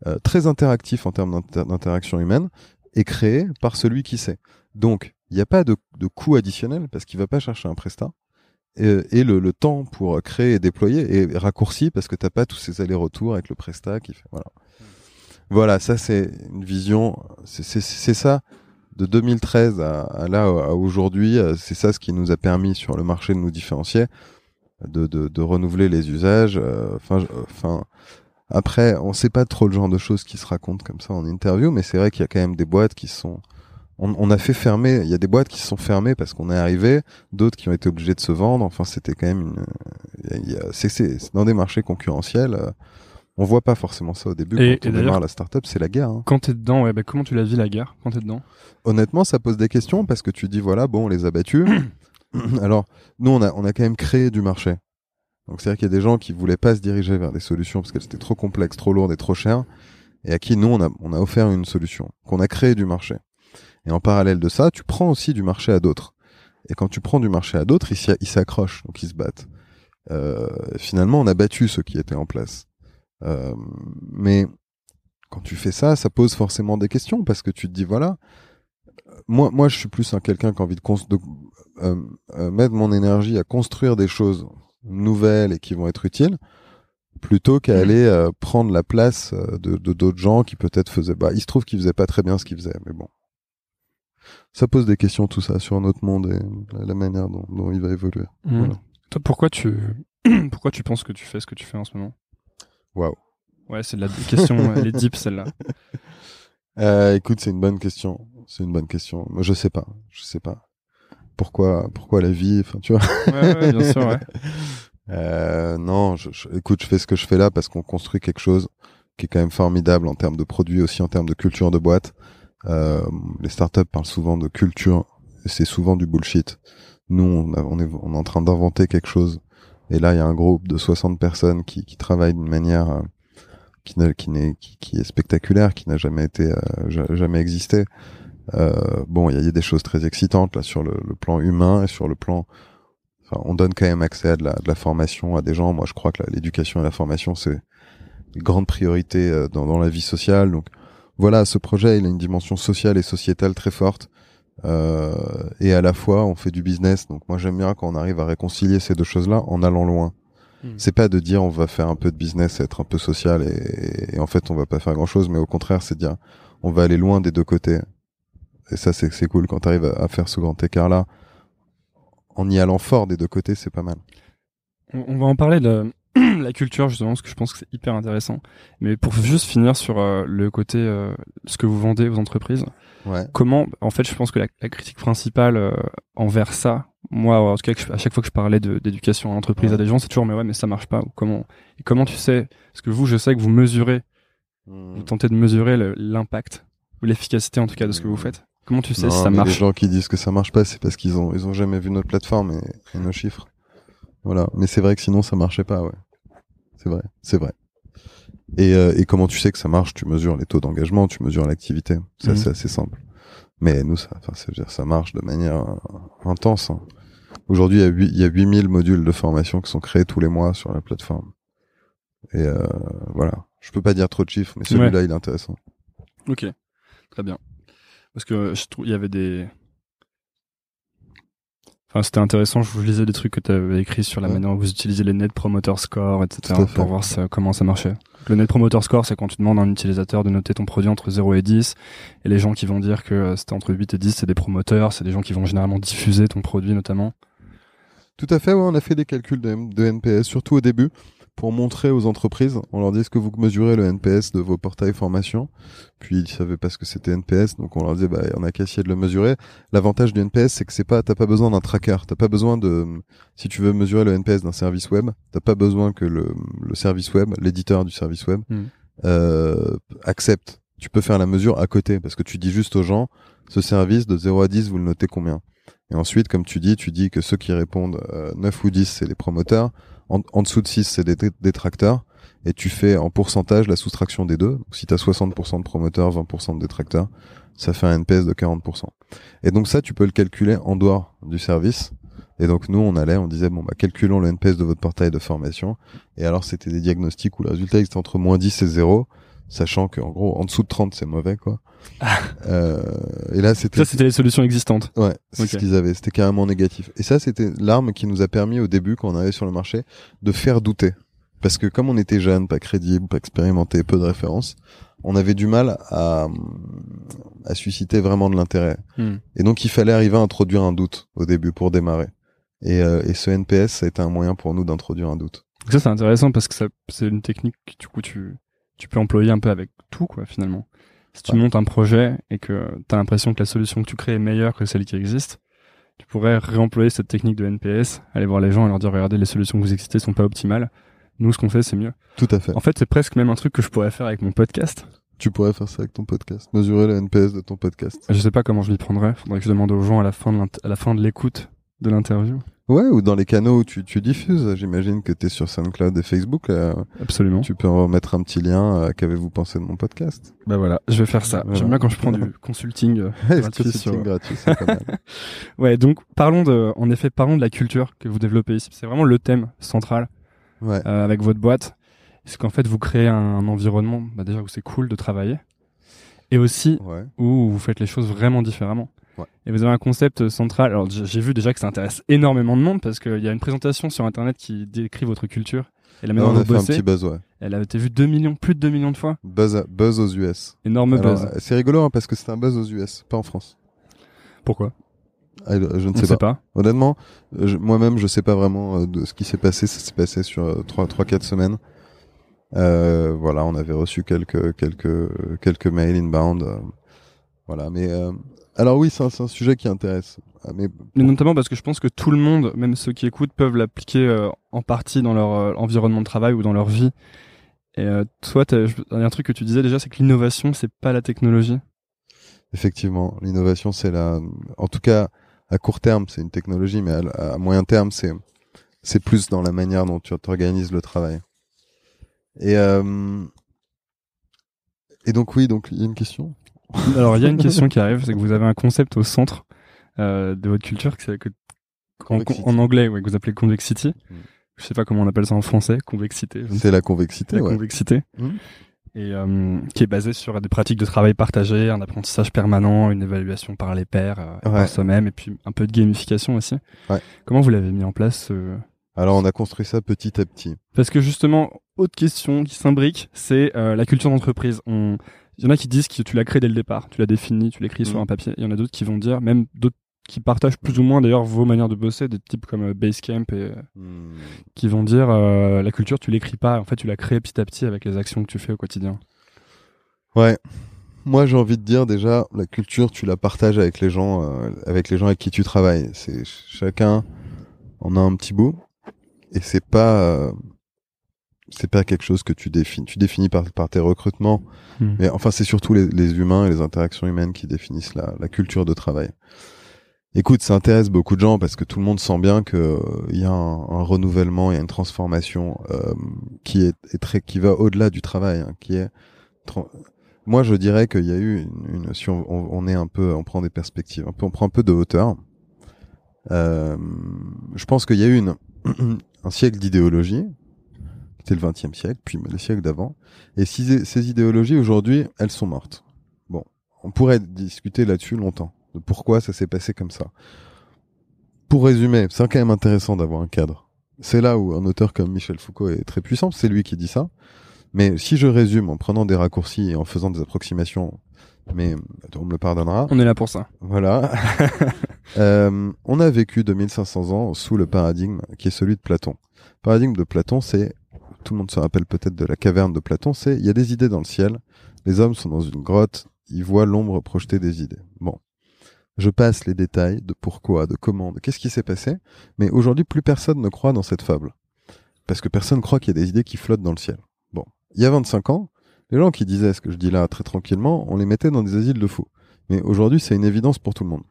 euh, très interactifs en termes d'interaction humaine, et créé par celui qui sait. Donc, il n'y a pas de, de coût additionnel parce qu'il va pas chercher un prestat. Et, le, le, temps pour créer et déployer est raccourci parce que t'as pas tous ces allers-retours avec le prestat qui fait voilà. Voilà, ça c'est une vision, c'est ça de 2013 à, là à aujourd'hui, c'est ça ce qui nous a permis sur le marché de nous différencier, de, de, de renouveler les usages. Euh, enfin, enfin, après, on sait pas trop le genre de choses qui se racontent comme ça en interview, mais c'est vrai qu'il y a quand même des boîtes qui sont on, a fait fermer. Il y a des boîtes qui se sont fermées parce qu'on est arrivé, d'autres qui ont été obligés de se vendre. Enfin, c'était quand même une. C'est dans des marchés concurrentiels. Euh, on voit pas forcément ça au début. Et, quand on démarre la startup, c'est la guerre. Hein. Quand t'es dedans, ouais, bah, comment tu l'as vu la guerre? Quand t'es dedans? Honnêtement, ça pose des questions parce que tu dis voilà, bon, on les a battus. Alors, nous, on a, on a quand même créé du marché. Donc, c'est-à-dire qu'il y a des gens qui voulaient pas se diriger vers des solutions parce qu'elles étaient trop complexes, trop lourdes et trop chères, et à qui nous, on a, on a offert une solution, qu'on a créé du marché. Et en parallèle de ça, tu prends aussi du marché à d'autres. Et quand tu prends du marché à d'autres, ils s'accrochent, donc ils se battent. Euh, finalement, on a battu ceux qui étaient en place. Euh, mais quand tu fais ça, ça pose forcément des questions parce que tu te dis voilà, moi, moi, je suis plus un quelqu'un qui a envie de, de euh, euh, mettre mon énergie à construire des choses nouvelles et qui vont être utiles, plutôt qu'à mmh. aller euh, prendre la place de d'autres gens qui peut-être faisaient. Bah, il se trouve qu'ils faisaient pas très bien ce qu'ils faisaient, mais bon, ça pose des questions tout ça sur notre monde et la manière dont, dont il va évoluer. Mmh. Toi, pourquoi tu pourquoi tu penses que tu fais ce que tu fais en ce moment? Waouh. Ouais, c'est la question, elle est deep celle-là. Euh, écoute, c'est une bonne question. C'est une bonne question. Moi, je sais pas. Je sais pas. Pourquoi, pourquoi la vie Enfin, tu vois. Ouais, ouais, bien sûr. Ouais. Euh, non, je, écoute, je fais ce que je fais là parce qu'on construit quelque chose qui est quand même formidable en termes de produits, aussi en termes de culture de boîte. Euh, les startups parlent souvent de culture, c'est souvent du bullshit. Nous, on, est, en train d'inventer quelque chose. Et là, il y a un groupe de 60 personnes qui, qui travaillent d'une manière euh, qui, est spectaculaire, qui n'a jamais été, euh, jamais existé. Bon, il y, a des choses très excitantes là sur le, plan humain et sur le plan. On donne quand même accès à de la, formation à des gens. Moi, je crois que l'éducation et la formation, c'est une grande priorité dans, dans la vie sociale. Donc, voilà, ce projet, il a une dimension sociale et sociétale très forte. Euh, et à la fois, on fait du business. Donc moi, j'aime bien quand on arrive à réconcilier ces deux choses-là en allant loin. Hmm. C'est pas de dire on va faire un peu de business, être un peu social et, en fait on va pas faire grand-chose, mais au contraire, c'est dire on va aller loin des deux côtés. Et ça, c'est c'est cool quand tu arrives à, faire ce grand écart-là. En y allant fort des deux côtés, c'est pas mal. On va en parler de la culture justement parce que je pense que c'est hyper intéressant. Mais pour juste finir sur euh, le côté euh, ce que vous vendez aux entreprises, ouais. comment en fait je pense que la, la critique principale euh, envers ça, moi en tout cas à chaque fois que je parlais d'éducation à l'entreprise à des gens, c'est toujours mais ouais mais ça marche pas ou comment et comment tu sais parce que vous je sais que vous mesurez, hmm. vous tentez de mesurer l'impact ou l'efficacité en tout cas de ce que vous hmm. faites. Comment tu sais si ça marche Les gens qui disent que ça marche pas, c'est parce qu'ils ont ils ont jamais vu notre plateforme et nos chiffres. Voilà. Mais c'est vrai que sinon ça marchait pas, ouais. C'est vrai, c'est vrai. Et, euh, et comment tu sais que ça marche? Tu mesures les taux d'engagement, tu mesures l'activité. Ça, mhm. c'est assez simple. Mais nous, ça, enfin, dire, ça marche de manière euh, intense. Hein. Aujourd'hui, il y a 8, il y a 8000 modules de formation qui sont créés tous les mois sur la plateforme. Et euh, voilà. Je peux pas dire trop de chiffres, mais celui-là, il est intéressant. Ok, très bien. Parce que je trouve il y avait des Enfin, c'était intéressant. Je vous lisais des trucs que tu avais écrits sur la manière dont vous utilisez les Net Promoter Score, etc. pour voir comment ça marchait. Le Net Promoter Score, c'est quand tu demandes à un utilisateur de noter ton produit entre 0 et 10. Et les gens qui vont dire que euh, c'était entre 8 et 10, c'est des promoteurs. C'est des gens qui vont généralement diffuser ton produit, notamment. Tout à fait, ouais, on a fait des calculs de, de NPS, surtout au début pour montrer aux entreprises. On leur dit est-ce que vous mesurez le NPS de vos portails formation? Puis ils savaient pas ce que c'était NPS, donc on leur disait bah on a qu'à essayer de le mesurer. L'avantage du NPS c'est que c'est pas t'as pas besoin d'un tracker, t'as pas besoin de si tu veux mesurer le NPS d'un service web, t'as pas besoin que le, le service web, l'éditeur du service web hmm. euh, accepte. Tu peux faire la mesure à côté parce que tu dis juste aux gens ce service de 0 à 10 vous le notez combien? Et ensuite, comme tu dis, tu dis que ceux qui répondent euh, 9 ou 10, c'est les promoteurs en, dessous de 6, c'est des détracteurs. et tu fais en pourcentage la soustraction des deux. Si tu as 60% de promoteurs, 20% de détracteurs, ça fait un NPS de 40%. Et donc ça, tu peux le calculer en dehors du service. Et donc nous, on allait, on disait, bon, bah, calculons le NPS de votre portail de formation. Et alors, c'était des diagnostics où le résultat était entre moins 10 et 0, sachant qu'en gros, en dessous de 30, c'est mauvais, quoi. euh, et là, c'était... Ça, c'était les solutions existantes. Ouais, c'est ce qu'ils avaient. C'était carrément négatif. Et ça, c'était l'arme qui nous a permis au début, quand on arrivait sur le marché, de faire douter. Parce que comme on était jeune, pas crédible, pas expérimenté, peu de références, on avait du mal à, à susciter vraiment de l'intérêt. Hmm. Et donc il fallait arriver à introduire un doute au début pour démarrer. Et, euh, et ce NPS, ça a été un moyen pour nous d'introduire un doute. Ça, c'est intéressant parce que ça, c'est une technique que du coup tu, tu peux employer un peu avec tout, quoi, finalement. Si tu Ouais. montes un projet et que tu as l'impression que la solution que tu crées est meilleure que celle qui existe, tu pourrais réemployer cette technique de NPS, aller voir les gens et leur dire regardez, les solutions que vous existez sont pas optimales. Nous, ce qu'on fait, c'est mieux. Tout à fait. En fait, c'est presque même un truc que je pourrais faire avec mon podcast. Tu pourrais faire ça avec ton podcast. Mesurer le NPS de ton podcast. Je sais pas comment je m'y prendrais. Faudrait que je demande aux gens la à la fin de l'écoute de l'interview. Ouais, ou dans les canaux où tu, tu diffuses. J'imagine que tu es sur SoundCloud et Facebook. là. Absolument. Tu peux remettre un petit lien. euh, Qu'avez-vous pensé de mon podcast? Bah voilà, je vais faire ça. Voilà. J'aime bien quand je prends du consulting euh, gratuit consulting sur- gratuit, c'est pas mal. Ouais, donc parlons de, en effet, parlons de la culture que vous développez ici. C'est vraiment le thème central Ouais. euh, avec votre boîte. C'est qu'en fait, vous créez un, environnement, bah, déjà où c'est cool de travailler, et aussi Ouais. où vous faites les choses vraiment différemment? Ouais. Et vous avez un concept central. Alors j'ai vu déjà que ça intéresse énormément de monde parce qu'il y a une présentation sur internet qui décrit votre culture et la manière on dont a vous fait un bossez. petit buzz, ouais. Elle a été vue 2 millions, plus de 2 millions de fois. Buzz, buzz aux US. Énorme Alors, buzz. euh, C'est rigolo hein, parce que c'est un buzz aux US, pas en France. Pourquoi? Ah, Je ne ne sais pas. pas. Honnêtement, euh, je- moi-même, je sais pas vraiment euh, de ce qui s'est passé. Ça s'est passé sur euh, trois, trois, quatre semaines. Euh, voilà, on avait reçu quelques, quelques, quelques mails inbound. Euh, voilà, mais euh, alors oui, c'est un, sujet qui intéresse. Ah, mais Mais notamment parce que je pense que tout le monde, même ceux qui écoutent, peuvent l'appliquer euh, en partie dans leur euh, environnement de travail ou dans leur vie. Et euh, toi, il y a un truc que tu disais déjà, c'est que l'innovation, c'est pas la technologie. effectivement, l'innovation, c'est la, en tout cas, à court terme, c'est une technologie, mais à, à moyen terme, c'est, c'est plus dans la manière dont tu organises le travail. Et euh, et donc oui, donc il y a une question? Alors, il y a une question qui arrive, c'est que vous avez un concept au centre euh, de votre culture, que c'est que en, anglais, ouais, que vous appelez convexity. Mm. Je sais pas comment on appelle ça en français, convexité. C'est la convexité, la ouais. convexité, Mm. et euh, qui est basée sur des pratiques de travail partagé, un apprentissage permanent, une évaluation par les pairs, euh, Ouais. par soi-même, et puis un peu de gamification aussi. Ouais. Comment vous l'avez mis en place euh, Alors on a construit ça petit à petit. Parce que justement, autre question qui s'imbrique, c'est euh, la culture d'entreprise. On... Il y en a qui disent que tu l'as créé dès le départ, tu l'as défini, tu l'écris sur Mm. un papier. Il y en a d'autres qui vont dire, même d'autres qui partagent plus ou moins d'ailleurs vos manières de bosser, des types comme euh, Basecamp et euh, Hmm. qui vont dire euh, la culture tu l'écris pas, en fait tu l'as créée petit à petit avec les actions que tu fais au quotidien. Ouais. Moi, j'ai envie de dire déjà, la culture, tu la partages avec les gens, euh, avec les gens avec qui tu travailles. C'est ch- chacun en a un petit bout, et c'est pas, euh, c'est pas quelque chose que tu définis. Tu définis par, par tes recrutements, Hmm. mais enfin, c'est surtout les, les humains et les interactions humaines qui définissent la, la culture de travail. Écoute, ça intéresse beaucoup de gens parce que tout le monde sent bien que euh, il y a un, un renouvellement, il y a une transformation euh, qui est, est très, qui va au-delà du travail, hein, qui est moi, je dirais qu'il y a eu une, une si on, on, on est un peu, on prend des perspectives, un peu, on prend un peu de hauteur. Euh, je pense qu'il y a eu une, un siècle d'idéologie, c'était le XXe siècle, puis les siècles d'avant. Et si ces idéologies aujourd'hui, elles sont mortes. Bon, on pourrait discuter là-dessus longtemps de pourquoi ça s'est passé comme ça. Pour résumer, c'est quand même intéressant d'avoir un cadre. C'est là où un auteur comme Michel Foucault est très puissant, c'est lui qui dit ça. Mais si je résume en prenant des raccourcis et en faisant des approximations, mais on me le pardonnera. On est là pour ça. Voilà. euh, on a vécu 2500 ans sous le paradigme qui est celui de Platon. Le paradigme de Platon, c'est, tout le monde se rappelle peut-être de la caverne de Platon, c'est il y a des idées dans le ciel, les hommes sont dans une grotte, ils voient l'ombre projeter des idées. Bon. Je passe les détails de pourquoi, de comment, de qu'est-ce qui s'est passé, mais aujourd'hui plus personne ne croit dans cette fable. Parce que personne croit qu'il y a des idées qui flottent dans le ciel. Bon. Il y a 25 ans, les gens qui disaient ce que je dis là très tranquillement, on les mettait dans des asiles de fous. Mais aujourd'hui, c'est une évidence pour tout le monde.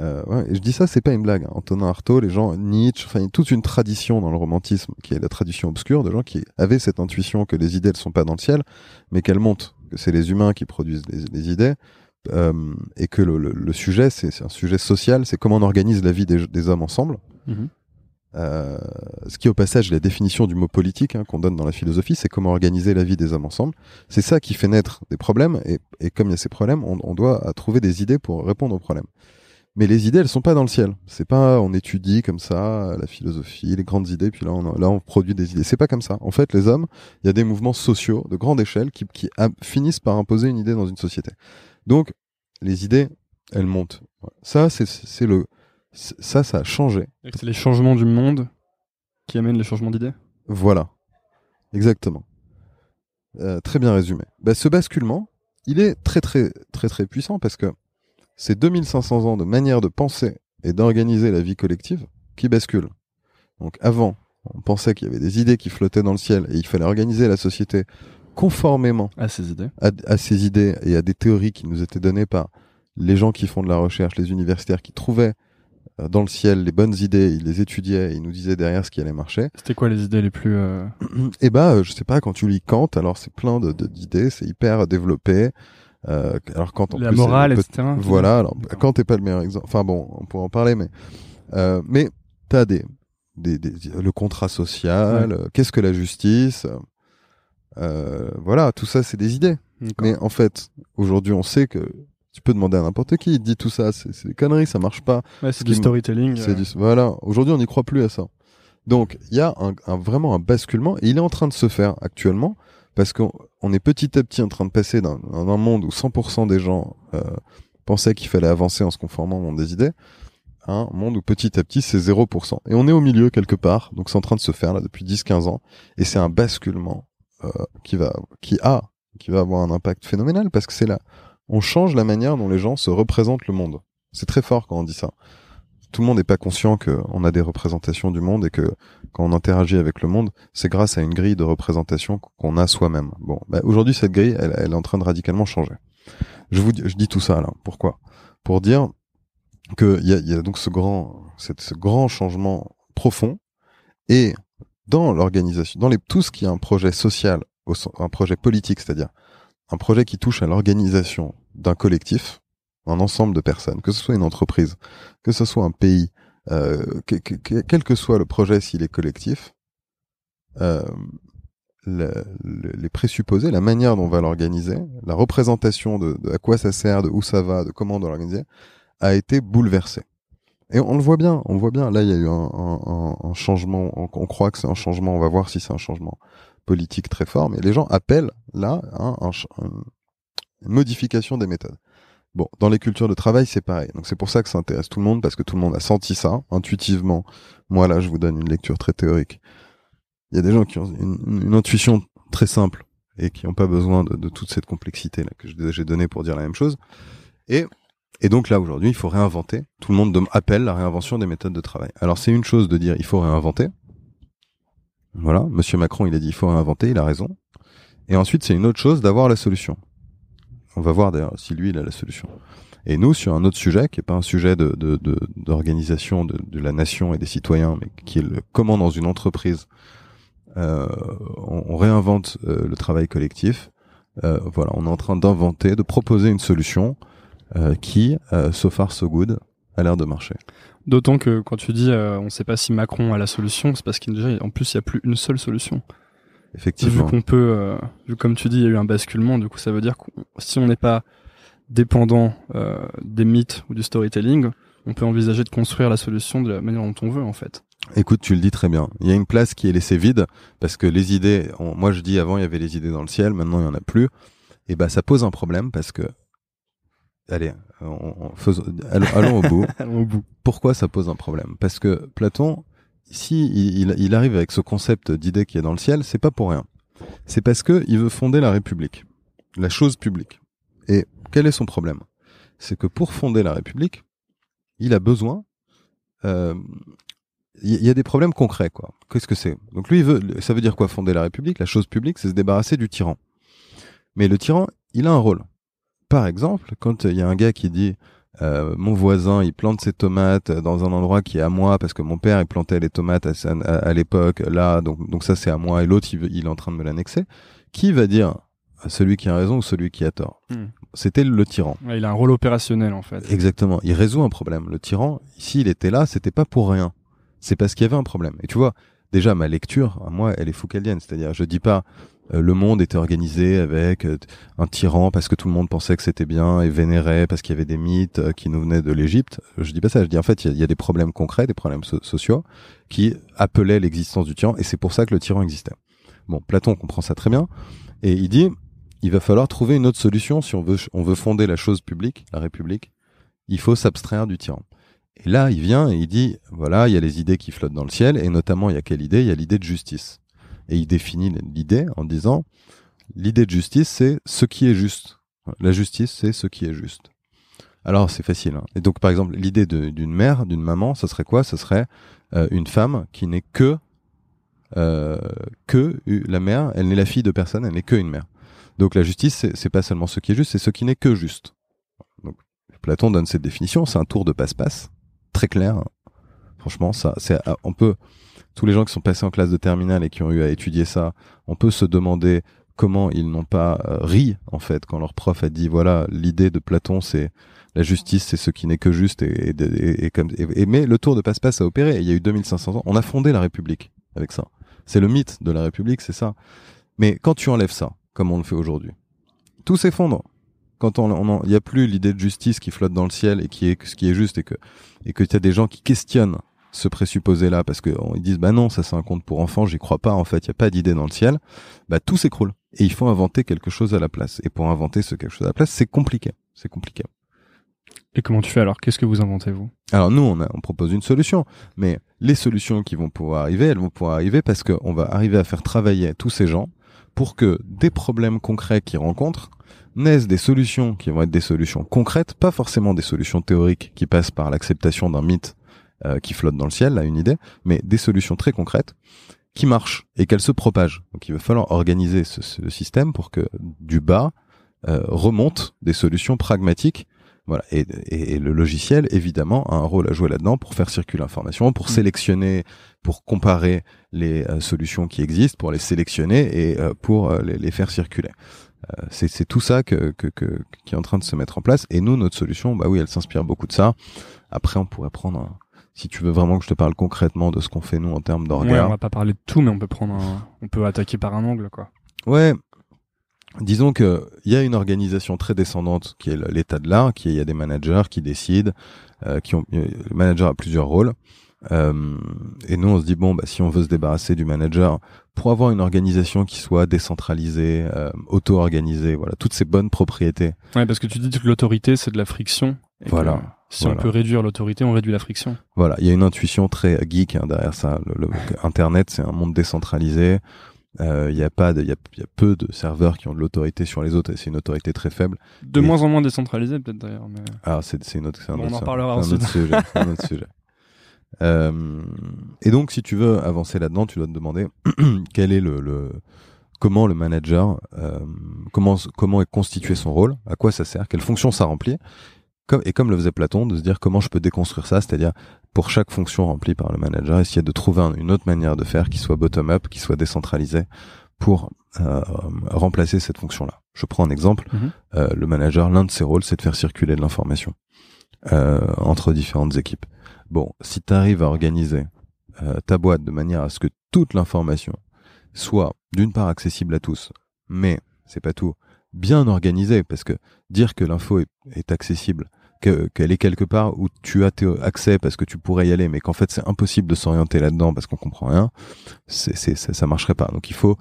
Euh, ouais, et je dis ça, c'est pas une blague. Hein. Antonin Artaud, les gens, Nietzsche, enfin, toute une tradition dans le romantisme, qui est la tradition obscure, de gens qui avaient cette intuition que les idées ne sont pas dans le ciel, mais qu'elles montent, que c'est les humains qui produisent les, les idées, euh, et que le, le, le sujet, c'est un sujet social, c'est comment on organise la vie des, des hommes ensemble. Mhm. Euh, ce qui, au passage, est la définition du mot politique hein, qu'on donne dans la philosophie, c'est comment organiser la vie des hommes ensemble. C'est ça qui fait naître des problèmes, et, et comme il y a ces problèmes, on, on doit trouver des idées pour répondre aux problèmes. Mais les idées, elles sont pas dans le ciel. C'est pas on étudie comme ça la philosophie, les grandes idées, puis là on, là on produit des idées. C'est pas comme ça. En fait, les hommes, il y a des mouvements sociaux de grande échelle qui, qui a- finissent par imposer une idée dans une société. Donc, les idées, elles montent. Ça, c'est le ça, ça a changé. C'est les changements du monde qui amènent les changements d'idées? Voilà, exactement. Euh, très bien résumé. Bah, ce basculement, il est très très très très puissant parce que c'est 2500 ans de manière de penser et d'organiser la vie collective qui basculent. Donc avant, on pensait qu'il y avait des idées qui flottaient dans le ciel et il fallait organiser la société conformément À ces idées. à, à ces idées et à des théories qui nous étaient données par les gens qui font de la recherche, les universitaires qui trouvaient euh, dans le ciel les bonnes idées, ils les étudiaient et ils nous disaient derrière ce qui allait marcher. C'était quoi les idées les plus. euh, Et bah, euh, je sais pas, quand tu lis Kant, alors c'est plein de de- d'idées, c'est hyper développé. Euh, alors Kant, en la plus, morale, etc. Voilà, alors. Kant est pas le meilleur exemple. Enfin bon, on pourra en parler, mais euh, mais t'as des, des, des le contrat social, euh, qu'est-ce que la justice, euh, voilà, tout ça c'est des idées. Mais en fait, aujourd'hui, on sait que tu peux demander à n'importe qui, il dit tout ça, c'est des conneries, ça marche pas. Ouais, c'est ce du storytelling. C'est du- voilà. Aujourd'hui, on n'y croit plus à ça. Donc, il y a un, un- vraiment un basculement et il est en train de se faire actuellement parce qu'on on est petit à petit en train de passer d'un monde où 100% des gens euh, pensaient qu'il fallait avancer en se conformant au monde des idées à un monde où petit à petit c'est 0%. Et on est au milieu quelque part, donc c'est en train de se faire là depuis 10-15 ans et c'est un basculement euh, qui va, qui a, qui va avoir un impact phénoménal parce que c'est là, on change la manière dont les gens se représentent le monde. C'est très fort quand on dit ça tout le monde n'est pas conscient qu'on a des représentations du monde et que quand on interagit avec le monde, c'est grâce à une grille de représentation qu'on a soi-même. Bon, bah, aujourd'hui cette grille, elle, est en train de radicalement changer. Je vous, dis- je dis tout ça là. Pourquoi? Pour dire que il y a, y a donc ce grand, ce grand changement profond et dans l'organisation, dans les tout ce qui est un projet social, un projet politique, c'est-à-dire un projet qui touche à l'organisation d'un collectif, un ensemble de personnes, que ce soit une entreprise, que ce soit un pays, euh, que- que- que- quel que soit le projet s'il est collectif, euh, le- le- les présupposés, la manière dont on va l'organiser, la représentation de, à quoi ça sert, de où ça va, de comment on doit l'organiser, a été bouleversée. Et on le voit bien, on voit bien. Là, il y a eu un, changement. On, croit que c'est un changement. On va voir si c'est un changement politique très fort. Mais les gens appellent là hein, une modification des méthodes. Bon, dans les cultures de travail, c'est pareil. Donc c'est pour ça que ça intéresse tout le monde parce que tout le monde a senti ça intuitivement. Moi là, je vous donne une lecture très théorique. Il y a des gens qui ont une, une- intuition très simple et qui n'ont pas besoin de, de toute cette complexité là que j'ai donnée pour dire la même chose. Et et donc là aujourd'hui, il faut réinventer. Tout le monde appelle la réinvention des méthodes de travail. Alors c'est une chose de dire il faut réinventer. Voilà, Monsieur Macron, il a dit il faut réinventer, il a raison. Et ensuite, c'est une autre chose d'avoir la solution. On va voir d'ailleurs si lui il a la solution. Et nous, sur un autre sujet, qui est pas un sujet de de- de- d'organisation de, de, la nation et des citoyens, mais qui est le comment dans une entreprise euh, on, réinvente euh, le travail collectif. Euh, voilà, on est en train d'inventer, de proposer une solution euh, qui, euh, so far so good, a l'air de marcher. D'autant que quand tu dis euh, on sait pas si Macron a la solution, c'est parce qu'il déjà en plus il y a plus une seule solution. Vu Effectivement. qu'on peut, euh, vu comme tu dis, il y a eu un basculement, du coup ça veut dire que si on n'est pas dépendant euh, des mythes ou du storytelling, on peut envisager de construire la solution de la manière dont on veut en fait. Écoute, tu le dis très bien. Il y a une place qui est laissée vide parce que les idées, on- moi je dis avant il y avait les idées dans le ciel, maintenant il y en a plus. Et ben ça pose un problème parce que, allez, on, allons, allons au bout. Au bout. Pourquoi ça pose un problème? Parce que Platon, si il, arrive avec ce concept d'idée qui est dans le ciel, c'est pas pour rien. C'est parce que il veut fonder la République, la chose publique. Et quel est son problème? C'est que pour fonder la République, il a besoin. euh, Il y, y a des problèmes concrets, quoi. Qu'est-ce que c'est? Donc lui, il veut. Ça veut dire quoi Fonder la République, la chose publique, c'est se débarrasser du tyran. Mais le tyran, il a un rôle. Par exemple, quand il y a un gars qui dit euh, mon voisin il plante ses tomates dans un endroit qui est à moi parce que mon père il plantait les tomates à, à, l'époque là donc donc ça c'est à moi et l'autre il, il, est en train de me l'annexer. Qui va dire celui qui a raison ou celui qui a tort? Hmm. c'était le tyran. Il a un rôle opérationnel en fait. Exactement. Il résout un problème. Le tyran s'il était là c'était pas pour rien. C'est parce qu'il y avait un problème. Et tu vois déjà ma lecture à moi elle est foucaldienne. C'est-à-dire je dis pas euh, le monde était organisé avec euh, un tyran parce que tout le monde pensait que c'était bien et vénérait parce qu'il y avait des mythes euh, qui nous venaient de l'Égypte. Je dis pas ça, je dis en fait il y, a des problèmes concrets, des problèmes sociaux qui appelaient l'existence du tyran et c'est pour ça que le tyran existait. Bon, Platon comprend ça très bien et il dit il va falloir trouver une autre solution si on veut on veut fonder la chose publique, la République. Il faut s'abstraire du tyran. Et là, il vient et il dit voilà, il y a les idées qui flottent dans le ciel et notamment il y a quelle idée? Il y a l'idée de justice et il définit l'idée en disant l'idée de justice c'est ce qui est juste. La justice c'est ce qui est juste. Alors c'est facile. Hein. Et donc par exemple l'idée d'une mère, d'une maman, ça serait quoi? Ce serait euh, une femme qui n'est que euh, que la mère. Elle n'est la fille de personne. Elle n'est que une mère. Donc la justice c'est pas seulement ce qui est juste, c'est ce qui n'est que juste. Platon donne cette définition. C'est un tour de passe-passe très clair. Hein. Franchement ça c'est on peut tous les gens qui sont passés en classe de terminale et qui ont eu à étudier ça, on peut se demander comment ils n'ont pas euh, ri en fait quand leur prof a dit voilà l'idée de Platon c'est la justice c'est ce qui n'est que juste et, et, et, comme et, mais le tour de passe-passe a opéré. Il y a eu 2500 ans. On a fondé la République avec ça. C'est le mythe de la République c'est ça. Mais quand tu enlèves ça comme on le fait aujourd'hui tout s'effondre. Quand on il n'y a plus l'idée de justice qui flotte dans le ciel et qui est ce qui est juste et que et que tu as des gens qui questionnent ce présupposé-là, parce qu'ils disent bah non, ça c'est un conte pour enfants, j'y crois pas, en fait, il y a pas d'idée dans le ciel, bah tout s'écroule. Et il faut inventer quelque chose à la place. Et pour inventer ce quelque chose à la place, c'est compliqué. C'est compliqué. Et comment tu fais alors? Qu'est-ce que vous inventez vous? Alors nous, on, on propose une solution, mais les solutions qui vont pouvoir arriver, elles vont pouvoir arriver parce qu'on va arriver à faire travailler tous ces gens pour que des problèmes concrets qu'ils rencontrent naissent des solutions qui vont être des solutions concrètes, pas forcément des solutions théoriques qui passent par l'acceptation d'un mythe euh, qui flottent dans le ciel, là, une idée, mais des solutions très concrètes qui marchent et qu'elles se propagent. Donc il va falloir organiser ce, ce système pour que du bas euh, remontent des solutions pragmatiques. Voilà. Et, et, le logiciel, évidemment, a un rôle à jouer là-dedans pour faire circuler l'information, pour mmh. sélectionner, pour comparer les euh, solutions qui existent, pour les sélectionner et euh, pour euh, les, les, faire circuler. c'est tout ça que, que, que, qui est en train de se mettre en place. Et nous, notre solution, bah oui, elle s'inspire beaucoup de ça. Après, on pourrait prendre un, si tu veux vraiment que je te parle concrètement de ce qu'on fait nous en termes d'organes. Ouais, on va pas parler de tout, mais on peut prendre on peut attaquer par un angle, quoi. Ouais. Disons que il y a une organisation très descendante qui est l'état de l'art, qui il y a des managers qui décident, euh, qui ont le manager a plusieurs rôles. Euh, et nous, on se dit bon, bah, si on veut se débarrasser du manager pour avoir une organisation qui soit décentralisée, euh, auto-organisée, voilà, toutes ces bonnes propriétés. Ouais, parce que tu dis que l'autorité c'est de la friction. Voilà. Si on peut réduire l'autorité, on réduit la friction. Voilà, il y a une intuition très geek hein, derrière ça. Le, Internet, c'est un monde décentralisé. Euh, il y a pas, il y a, y a, peu de serveurs qui ont de l'autorité sur les autres et c'est une autorité très faible. De moins en moins décentralisé peut-être d'ailleurs. Mais... Ah, c'est c'est une autre, un bon, autre, on en parlera un autre sujet. un autre sujet. Euh, et donc, si tu veux avancer là-dedans, tu dois te demander quel est le, le comment le manager, euh, comment comment est constitué son rôle, à quoi ça sert, quelle fonction ça remplit, et comme le faisait Platon, de se dire comment je peux déconstruire ça, c'est-à-dire pour chaque fonction remplie par le manager, essayer de trouver une autre manière de faire qui soit bottom-up, qui soit décentralisée pour euh, remplacer cette fonction-là. Je prends un exemple. Mhm. Euh, le manager, l'un de ses rôles, c'est de faire circuler de l'information euh, entre différentes équipes. Bon, si tu arrives à organiser ta boîte de manière à ce que toute l'information soit d'une part accessible à tous, mais c'est pas tout, bien organisée, parce que dire que l'info est, accessible, qu'elle est quelque part où tu as accès parce que tu pourrais y aller, mais qu'en fait c'est impossible de s'orienter là-dedans parce qu'on comprend rien, c'est, c'est, ça, ça marcherait pas. Donc il faut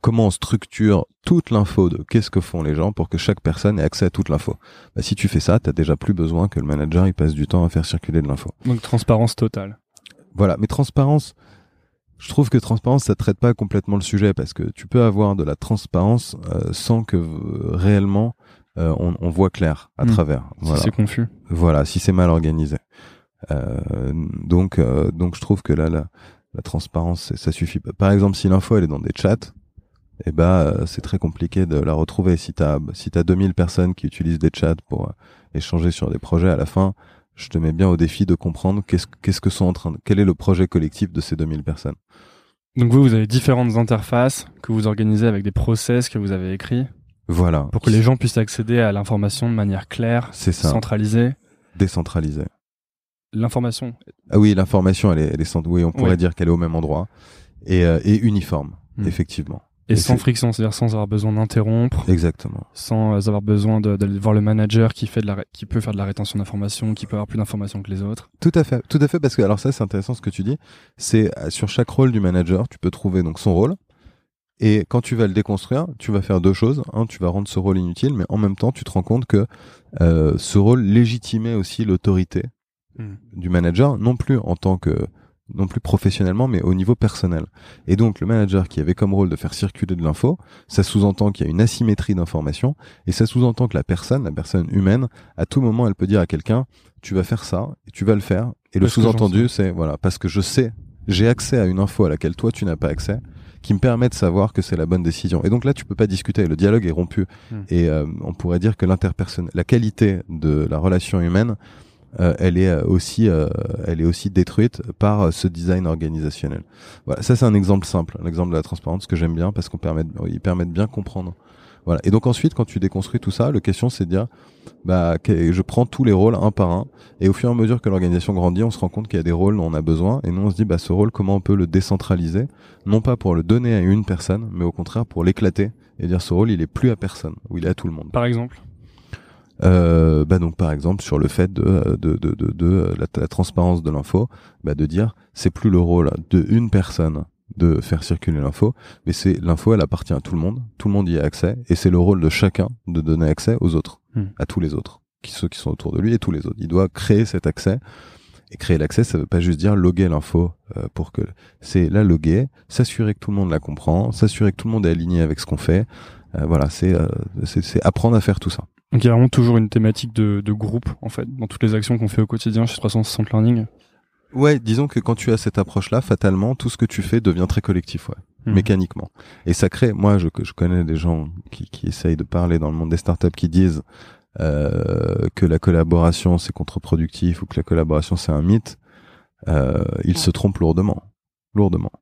comment on structure toute l'info de qu'est-ce que font les gens pour que chaque personne ait accès à toute l'info? Ben, si tu fais ça, tu as déjà plus besoin que le manager il passe du temps à faire circuler de l'info. Donc transparence totale. Voilà, mais transparence, je trouve que transparence, ça traite pas complètement le sujet parce que tu peux avoir de la transparence euh, sans que euh, réellement euh, on, on, voit clair à hmm. travers. Voilà. Si c'est confus. Voilà, si c'est mal organisé. donc, donc je trouve que là, la, la transparence, ça suffit pas. Par exemple, si l'info elle est dans des chats, et eh bah euh, c'est très compliqué de la retrouver. Si t'as si t'as 2000 personnes qui utilisent des chats pour euh, échanger sur des projets à la fin, je te mets bien au défi de comprendre qu'est-ce qu'est-ce que sont en train de, quel est le projet collectif de ces 2000 personnes. Donc vous vous avez différentes interfaces que vous organisez avec des process que vous avez écrits. Voilà. Pour que les gens puissent accéder à l'information de manière claire, ça. centralisée, décentralisée. L'information. Ah oui, l'information, elle est, elle est, oui, on pourrait dire qu'elle est au même endroit et, euh, et uniforme, hmm. effectivement. Et, sans friction, c'est-à-dire sans avoir besoin d'interrompre. Exactement. Sans euh, avoir besoin d'aller voir le manager qui fait de la, qui peut faire de la rétention d'informations, qui peut avoir plus d'informations que les autres. Tout à fait, tout à fait, parce que alors ça, c'est intéressant ce que tu dis. C'est euh, sur chaque rôle du manager, tu peux trouver donc son rôle. Et quand tu vas le déconstruire, tu vas faire deux choses. Un, tu vas rendre ce rôle inutile, mais en même temps, tu te rends compte que euh, ce rôle légitimait aussi l'autorité hmm. du manager, non plus en tant que non plus professionnellement, mais au niveau personnel. Et donc, le manager qui avait comme rôle de faire circuler de l'info, ça sous-entend qu'il y a une asymétrie d'information, et ça sous-entend que la personne, la personne humaine, à tout moment, elle peut dire à quelqu'un, tu vas faire ça, et tu vas le faire. Et le sous-entendu, c'est, voilà, parce que je sais, j'ai accès à une info à laquelle toi, tu n'as pas accès, qui me permet de savoir que c'est la bonne décision. Et donc là, tu peux pas discuter, le dialogue est rompu. Hmm. Et euh, on pourrait dire que l'interpersonnel, la qualité de la relation humaine, euh, elle est euh, aussi euh, elle est aussi détruite par ce design organisationnel. Voilà, ça c'est un exemple simple, un exemple de la transparence que j'aime bien parce qu'on permet il permet de bien comprendre. Voilà. Et donc ensuite quand tu déconstruis tout ça, la question c'est de dire bah je prends tous les rôles un par un et au fur et à mesure que l'organisation grandit, on se rend compte qu'il y a des rôles dont on a besoin et nous on se dit bah ce rôle comment on peut le décentraliser, non pas pour le donner à une personne, mais au contraire pour l'éclater et dire ce rôle il est plus à personne ou il est à tout le monde. Par exemple? Euh, bah donc par exemple sur le fait de de de de, de la, transparence de l'info, bah de dire c'est plus le rôle de une personne de faire circuler l'info, mais c'est l'info elle appartient à tout le monde, tout le monde y a accès et c'est le rôle de chacun de donner accès aux autres, hmm. à tous les autres, qui ceux qui sont autour de lui et tous les autres. Il doit créer cet accès et créer l'accès, ça veut pas juste dire loguer l'info euh, pour que c'est la loguer, s'assurer que tout le monde la comprend, s'assurer que tout le monde est aligné avec ce qu'on fait. Euh, voilà, c'est c'est apprendre à faire tout ça. Donc il y a vraiment toujours une thématique de, de groupe en fait dans toutes les actions qu'on fait au quotidien chez 360 Learning. Ouais, disons que quand tu as cette approche-là, fatalement, tout ce que tu fais devient très collectif, ouais, mhm. mécaniquement. Et ça crée, moi, je, je connais des gens qui, qui essayent de parler dans le monde des startups qui disent euh, que la collaboration c'est contre-productif ou que la collaboration c'est un mythe. Euh, ils se trompent lourdement, lourdement.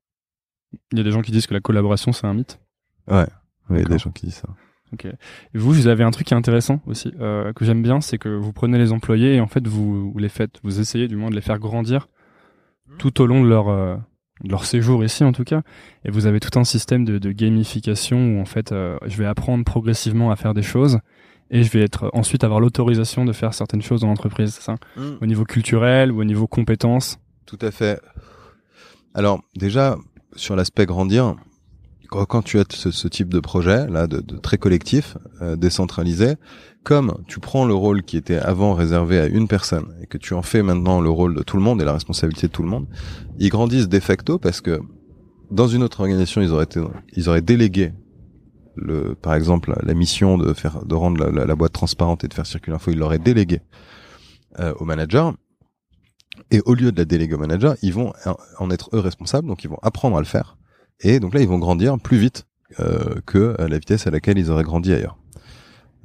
Il y a des gens qui disent que la collaboration c'est un mythe? Ouais, il y a des gens qui disent ça. Ok. vous, vous avez un truc qui est intéressant aussi, euh, que j'aime bien, c'est que vous prenez les employés et en fait vous, vous, les faites, vous essayez du moins de les faire grandir tout au long de leur euh, de leur séjour ici en tout cas. Et vous avez tout un système de, de gamification où en fait euh, je vais apprendre progressivement à faire des choses et je vais être ensuite avoir l'autorisation de faire certaines choses dans l'entreprise, c'est ça mmh. Au niveau culturel ou au niveau compétences. Tout à fait. Alors déjà sur l'aspect grandir, quand tu as ce, type de projet là, de, très collectif, euh, décentralisé, comme tu prends le rôle qui était avant réservé à une personne et que tu en fais maintenant le rôle de tout le monde et la responsabilité de tout le monde, ils grandissent de facto parce que dans une autre organisation, ils auraient été, ils auraient délégué le, par exemple, la mission de faire, de rendre la, boîte transparente et de faire circuler l'info, ils l'auraient délégué euh, au manager. Et au lieu de la déléguer au manager, ils vont en être eux responsables, donc ils vont apprendre à le faire et donc là, ils vont grandir plus vite euh, que la vitesse à laquelle ils auraient grandi ailleurs.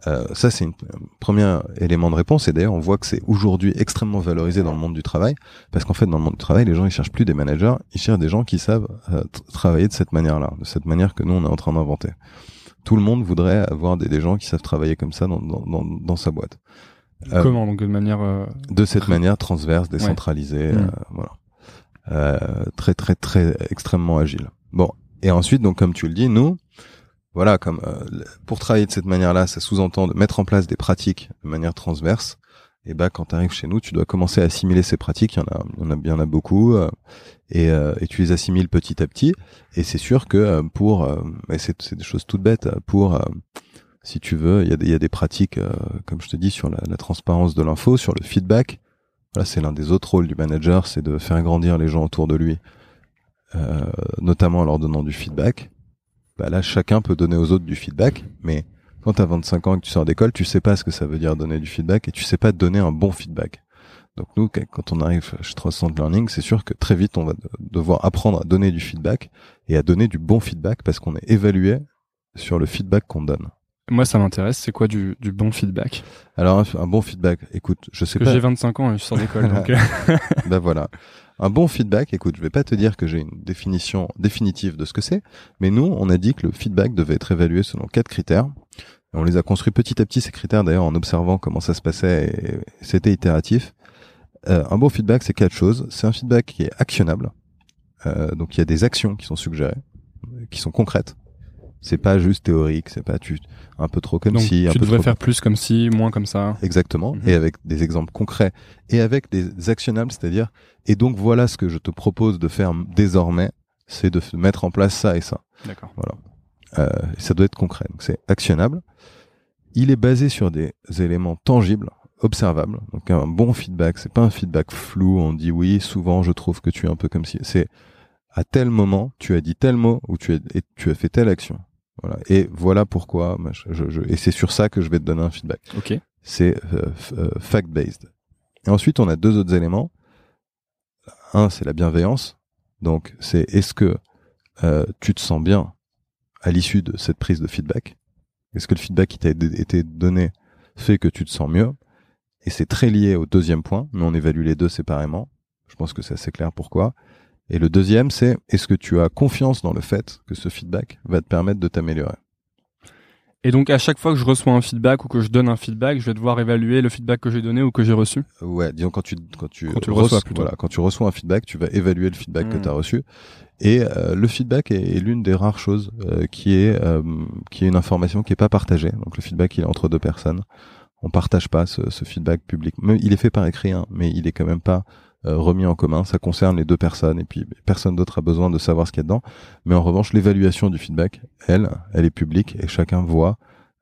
Euh, ça, c'est un premier élément de réponse. Et d'ailleurs, on voit que c'est aujourd'hui extrêmement valorisé dans le monde du travail, parce qu'en fait, dans le monde du travail, les gens ils cherchent plus des managers, ils cherchent des gens qui savent euh, travailler de cette manière-là, de cette manière que nous on est en train d'inventer. Tout le monde voudrait avoir des, des, gens qui savent travailler comme ça dans, dans, dans, sa boîte. Euh, Comment donc de manière de cette manière transverse, décentralisée, mmh. voilà, très très très extrêmement agile. Bon, et ensuite, donc comme tu le dis, nous, voilà, comme euh, pour travailler de cette manière-là, ça sous-entend de mettre en place des pratiques de manière transverse. Et bah, quand tu arrives chez nous, tu dois commencer à assimiler ces pratiques. Il y en a, il y en a, bien a beaucoup, euh, et, euh, et, tu les assimiles petit à petit. Et c'est sûr que pour, c'est des choses toutes bêtes. Pour, si tu veux, il y a des, il y pratiques, comme je te dis, sur la, la transparence de l'info, sur le feedback. Voilà, c'est l'un des autres rôles du manager, c'est de faire grandir les gens autour de lui notamment en leur donnant du feedback, bah là chacun peut donner aux autres du feedback, mais quand tu as 25 ans et que tu sors d'école, tu sais pas ce que ça veut dire donner du feedback et tu sais pas donner un bon feedback. Donc nous, quand on arrive chez 300 Learning, c'est sûr que très vite, on va devoir apprendre à donner du feedback et à donner du bon feedback parce qu'on est évalué sur le feedback qu'on donne. Moi, ça m'intéresse. C'est quoi du, du, bon feedback? Alors, un, bon feedback, écoute, je sais que pas. J'ai 25 ans et je sors d'école, donc. ben voilà. Un bon feedback, écoute, je vais pas te dire que j'ai une définition définitive de ce que c'est, mais nous, on a dit que le feedback devait être évalué selon quatre critères. On les a construits petit à petit, ces critères, d'ailleurs, en observant comment ça se passait, et c'était itératif. Euh, un bon feedback, c'est quatre choses. C'est un feedback qui est actionnable. Euh, donc, il y a des actions qui sont suggérées, qui sont concrètes. C'est pas juste théorique, c'est pas tu un peu trop comme Donc, si. Tu un peu devrais trop... faire plus comme si, moins comme ça. Exactement. Mhm. Et avec des exemples concrets et avec des actionnables, c'est-à-dire et donc voilà ce que je te propose de faire désormais, c'est de mettre en place ça et ça. D'accord. Euh, ça doit être concret. Donc c'est actionnable. Il est basé sur des éléments tangibles, observables. Donc un bon feedback, c'est pas un feedback flou. On dit oui, souvent je trouve que tu es un peu comme si. C'est à tel moment tu as dit tel mot ou tu as et tu as fait telle action. Voilà. Et voilà pourquoi. je- je- et c'est sur ça que je vais te donner un feedback Ok. c'est euh, euh, fact-based. Et ensuite, on a deux autres éléments. Un, c'est la bienveillance. Donc, c'est est-ce que euh, tu te sens bien à l'issue de cette prise de feedback? Est-ce que le feedback qui t'a été- été donné fait que tu te sens mieux? Et c'est très lié au deuxième point, mais on évalue les deux séparément. Je pense que c'est assez clair pourquoi. Et le deuxième, c'est est-ce que tu as confiance dans le fait que ce feedback va te permettre de t'améliorer? Et donc, à chaque fois que je reçois un feedback ou que je donne un feedback, je vais devoir évaluer le feedback que j'ai donné ou que j'ai reçu? Ouais, disons quand tu quand tu, Quand tu reçois- reçois, plutôt. voilà, quand tu reçois un feedback, tu vas évaluer le feedback que Mm. tu as reçu. Et euh, le feedback est, est l'une des rares choses euh, qui est euh, qui est une information qui est pas partagée. Donc le feedback il est entre deux personnes. On partage pas ce, ce feedback public. Même, il est fait par écrit, hein, mais il est quand même pas euh, remis en commun. Ça concerne les deux personnes et puis personne d'autre a besoin de savoir ce qu'il y a dedans. Mais en revanche, l'évaluation du feedback, elle, elle est publique et chacun voit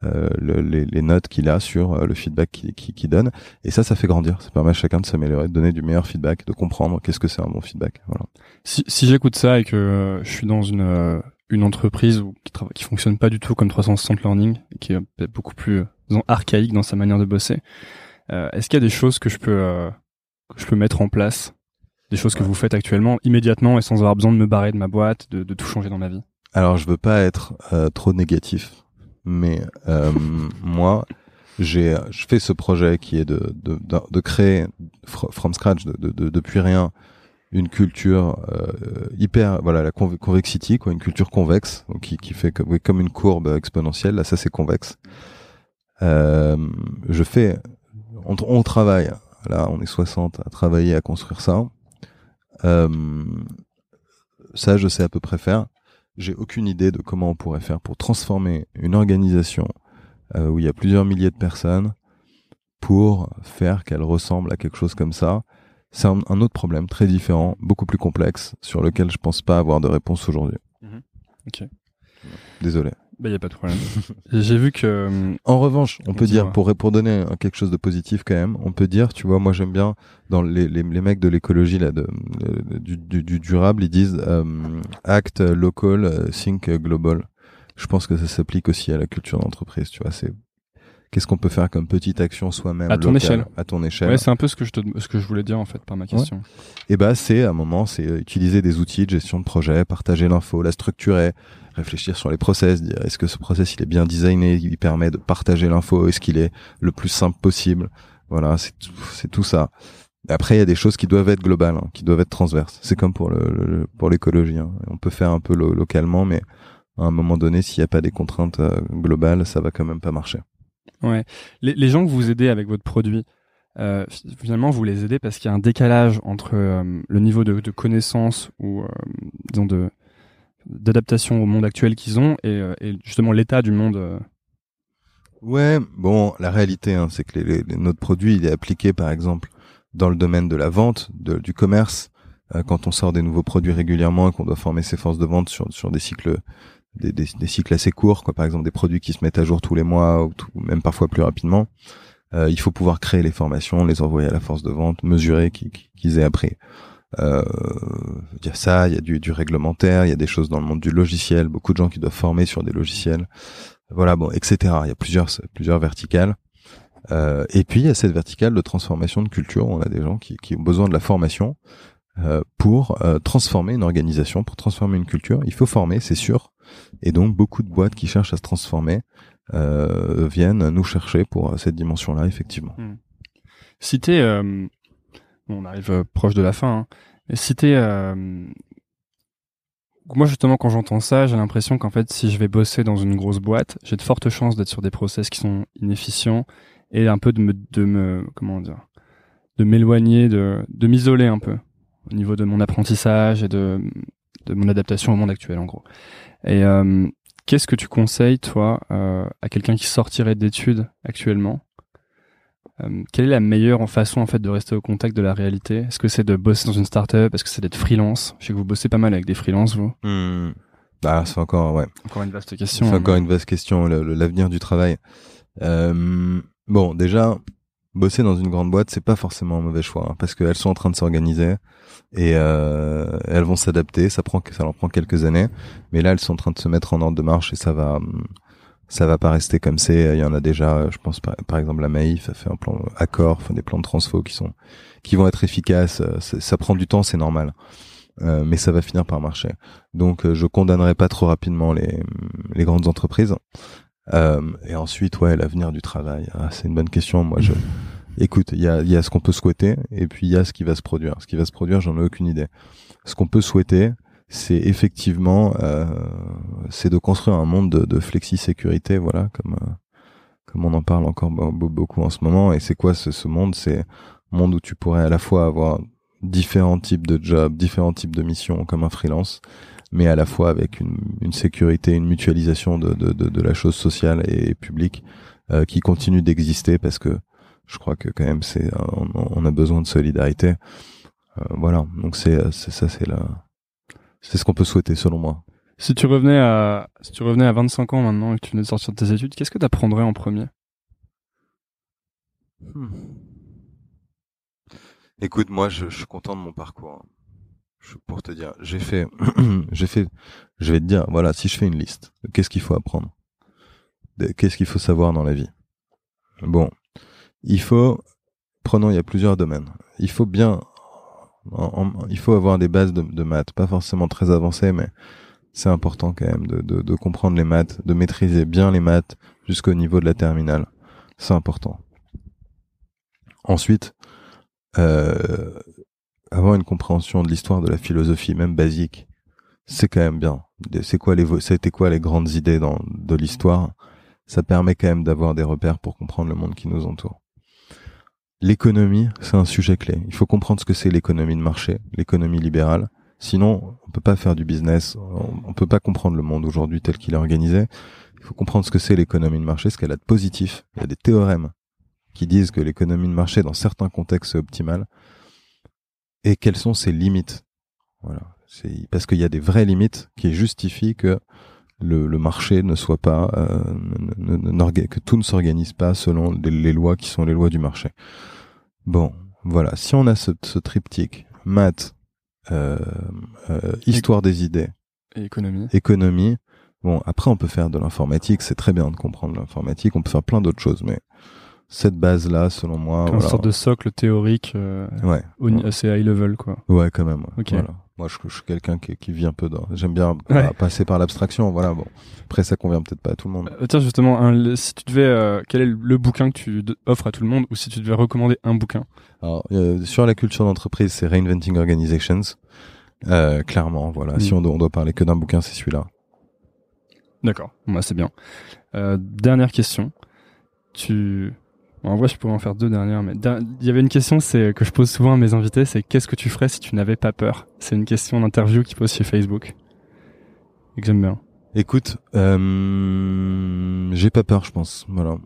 euh, le- les, les notes qu'il a sur euh, le feedback qu'il qui, qui donne. Et ça, ça fait grandir. Ça permet à chacun de s'améliorer, de donner du meilleur feedback, de comprendre qu'est-ce que c'est un bon feedback. Voilà. Si, si j'écoute ça et que euh, je suis dans une, euh, une entreprise qui, qui fonctionne pas du tout comme 360 Learning, et qui est beaucoup plus euh, disons, archaïque dans sa manière de bosser, euh, est-ce qu'il y a des choses que je peux, euh, que je peux mettre en place Des choses que vous faites actuellement, immédiatement, et sans avoir besoin de me barrer de ma boîte, de, de tout changer dans ma vie Alors, je veux pas être euh, trop négatif, mais euh, moi, j'ai, je fais ce projet qui est de, de, de, de créer fr- from scratch, de, de, de- depuis rien, une culture euh, hyper, voilà, la conve- convexity, quoi, une culture convexe, donc qui, qui fait oui, comme une courbe exponentielle. Là, ça c'est convexe. Euh, je fais, on, on travaille. Là, on est 60 à travailler à construire ça. Euh, ça, je sais à peu près faire. J'ai aucune idée de comment on pourrait faire pour transformer une organisation euh, où il y a plusieurs milliers de personnes pour faire qu'elle ressemble à quelque chose comme ça. C'est un, un autre problème très différent, beaucoup plus complexe, sur lequel je pense pas avoir de réponse aujourd'hui. Ok. Désolé. Bah, y a pas de problème. j'ai vu que, euh, En revanche, on peut dire, pour, pour donner quelque chose de positif quand même, on peut dire, tu vois, moi j'aime bien, dans les, les, les mecs de l'écologie, là, de, du, du, du durable, ils disent euh, act local, think global. Je pense que ça s'applique aussi à la culture d'entreprise, tu vois, c'est qu'est-ce qu'on peut faire comme petite action soi-même À ton locale, échelle. à ton échelle. ouais, c'est un peu ce que je te, ce que je voulais dire en fait par ma question. Et bah c'est à un moment, c'est euh, utiliser des outils de gestion de projet, partager l'info, la structurer, réfléchir sur les process, dire est-ce que ce process il est bien designé, il permet de partager l'info, est-ce qu'il est le plus simple possible? Voilà, c'est tout, c'est tout ça. Après, il y a des choses qui doivent être globales, hein, qui doivent être transverses. C'est comme pour le, le- pour l'écologie. hein. On peut faire un peu lo- localement, mais à un moment donné, s'il n'y a pas des contraintes euh, globales, ça va quand même pas marcher. Les, gens que vous aidez avec votre produit, euh, fi- finalement, vous les aidez parce qu'il y a un décalage entre euh, le niveau de, connaissance ou euh, d'adaptation au monde actuel qu'ils ont et, justement l'état du monde. Ouais, bon, la réalité, hein, c'est que notre produit, il est appliqué, par exemple, dans le domaine de la vente, du commerce, quand on sort des nouveaux produits régulièrement et qu'on doit former ses forces de vente sur des cycles, des, des, des cycles assez courts, quoi, par exemple des produits qui se mettent à jour tous les mois ou tout- même parfois plus rapidement. Euh, il faut pouvoir créer les formations, les envoyer à la force de vente, mesurer qui- qui- qu'ils aient appris. Euh, il y a ça, il y a du, du réglementaire, il y a des choses dans le monde du logiciel, beaucoup de gens qui doivent former sur des logiciels. Voilà bon etc il y a plusieurs plusieurs verticales. Euh, et puis il y a cette verticale de transformation de culture. On a des gens qui, qui ont besoin de la formation pour euh, transformer une organisation, pour transformer une culture. Il faut former, c'est sûr. Et donc beaucoup de boîtes qui cherchent à se transformer euh, viennent nous chercher pour cette dimension-là, effectivement. Euh, on arrive proche de la fin, hein, moi justement quand j'entends ça, j'ai l'impression qu'en fait si je vais bosser dans une grosse boîte, j'ai de fortes chances d'être sur des process qui sont inefficients et un peu de me, de me comment dire, de m'éloigner, de, de m'isoler un peu au niveau de mon apprentissage et de, de mon adaptation au monde actuel en gros. Et euh, qu'est-ce que tu conseilles toi euh, à quelqu'un qui sortirait d'études actuellement? Euh, quelle est la meilleure façon en fait de rester au contact de la réalité? Est-ce que c'est de bosser dans une startup? Est-ce que c'est d'être freelance? Je sais que vous bossez pas mal avec des freelances, vous. Bah, c'est encore ouais. Encore une vaste question. C'est encore une vaste question, l'avenir du travail. Bon, déjà, bosser dans une grande boîte, c'est pas forcément un mauvais choix, hein, parce qu'elles sont en train de s'organiser et euh, elles vont s'adapter. Ça prend, leur prend quelques années, mais là, elles sont en train de se mettre en ordre de marche et ça va, ça va pas rester comme c'est. Il y en a déjà, je pense par, exemple la Maïf a fait un plan accord, enfin des plans de transfo qui sont, qui vont être efficaces. Ça prend du temps, c'est normal. Euh, mais ça va finir par marcher. Donc euh, je condamnerai pas trop rapidement les grandes entreprises. Euh, et ensuite, ouais, l'avenir du travail, ah, c'est une bonne question. Moi, je, écoute, il y a, y a ce qu'on peut souhaiter, et puis il y a ce qui va se produire. Ce qui va se produire, j'en ai aucune idée. Ce qu'on peut souhaiter, c'est effectivement, euh, c'est de construire un monde de, de flexi-sécurité, voilà, comme euh, comme on en parle encore beaucoup en ce moment. Et c'est quoi ce, ce monde? C'est un monde où tu pourrais à la fois avoir différents types de jobs, différents types de missions comme un freelance, mais à la fois avec une, une sécurité, une mutualisation de, de, de, de, la chose sociale et publique euh, qui continue d'exister parce que je crois que quand même c'est on, on, a besoin de solidarité. Euh, voilà, donc c'est ça c'est la c'est ce qu'on peut souhaiter selon moi. Si tu revenais à si tu revenais à 25 ans maintenant et que tu venais de sortir de tes études, qu'est-ce que tu apprendrais en premier? Hmm. Écoute, moi je, je suis content de mon parcours. Pour te dire, j'ai fait, j'ai fait, je vais te dire, voilà, si je fais une liste, qu'est-ce qu'il faut apprendre, qu'est-ce qu'il faut savoir dans la vie? Bon, il faut, prenons, il y a plusieurs domaines. Il faut bien, il faut avoir des bases de, maths, pas forcément très avancées, mais c'est important quand même de, de, de, comprendre les maths, de maîtriser bien les maths jusqu'au niveau de la terminale. C'est important. Ensuite, euh, avoir une compréhension de l'histoire de la philosophie, même basique, c'est quand même bien. C'est quoi les, c'était quoi les grandes idées dans, de l'histoire? Ça permet quand même d'avoir des repères pour comprendre le monde qui nous entoure. L'économie, c'est un sujet clé. Il faut comprendre ce que c'est l'économie de marché, l'économie libérale. Sinon, on peut pas faire du business. On, on peut pas comprendre le monde aujourd'hui tel qu'il est organisé. Il faut comprendre ce que c'est l'économie de marché, ce qu'elle a de positif. Il y a des théorèmes qui disent que l'économie de marché, dans certains contextes, c'est optimal et quelles sont ses limites? Voilà. C'est parce qu'il y a des vraies limites qui justifient que le, le marché ne soit pas, euh, que tout ne s'organise pas selon les, lois qui sont les lois du marché. Bon, voilà. Si on a ce, ce triptyque, maths, euh, euh, histoire des idées, et économie. économie. Bon, après on peut faire de l'informatique, c'est très bien de comprendre l'informatique. On peut faire plein d'autres choses, mais cette base là selon moi une sorte de socle théorique euh, ouais, assez high level quoi. Ouais quand même voilà. moi je, je suis quelqu'un qui, qui, vit un peu dans j'aime bien passer par l'abstraction voilà bon. Après ça convient peut-être pas à tout le monde. Euh, tiens justement si tu devais euh, quel est le bouquin que tu offres à tout le monde ou si tu devais recommander un bouquin? Alors euh, sur la culture d'entreprise c'est Reinventing Organizations. Clairement voilà. Si mm. on doit, on doit parler que d'un bouquin c'est celui-là. D'accord. Moi bah, c'est bien. Dernière question. Tu en vrai, je pourrais en faire deux dernières, mais il y avait une question c'est que je pose souvent à mes invités, c'est qu'est-ce que tu ferais si tu n'avais pas peur? C'est une question d'interview qui pose chez Facebook et que j'aime bien. Écoute, euh, j'ai pas peur, je pense. Voilà,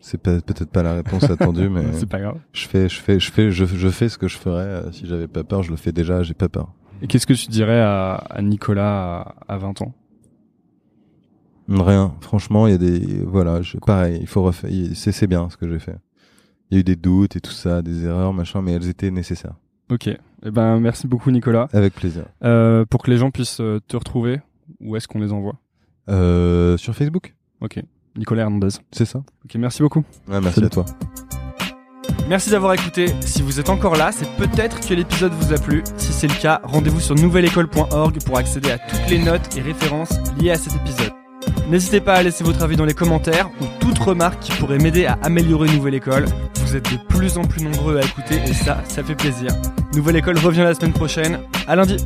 c'est peut-être pas la réponse attendue, mais c'est pas grave. Je fais, je fais, je fais, je, je fais ce que je ferais euh, si j'avais pas peur. Je le fais déjà, j'ai pas peur. Et qu'est-ce que tu dirais à, à Nicolas à, à 20 ans? Rien. Franchement, il y a des, voilà, je, pareil, il faut refaire, c'est, c'est bien ce que j'ai fait. Il y a eu des doutes et tout ça, des erreurs, machin, mais elles étaient nécessaires. Ok. Eh ben, merci beaucoup, Nicolas. Avec plaisir. Euh, pour que les gens puissent euh, te retrouver, où est-ce qu'on les envoie? Euh, Sur Facebook. Ok. Nicolas Hernandez. C'est ça. Ok, merci beaucoup. Ouais, merci à toi. Merci d'avoir écouté. Si vous êtes encore là, c'est peut-être que l'épisode vous a plu. Si c'est le cas, rendez-vous sur nouvelleécole.org pour accéder à toutes les notes et références liées à cet épisode. N'hésitez pas à laisser votre avis dans les commentaires ou toute remarque qui pourrait m'aider à améliorer Nouvelle École. Vous êtes de plus en plus nombreux à écouter et ça, ça fait plaisir. Nouvelle École revient la semaine prochaine. À lundi!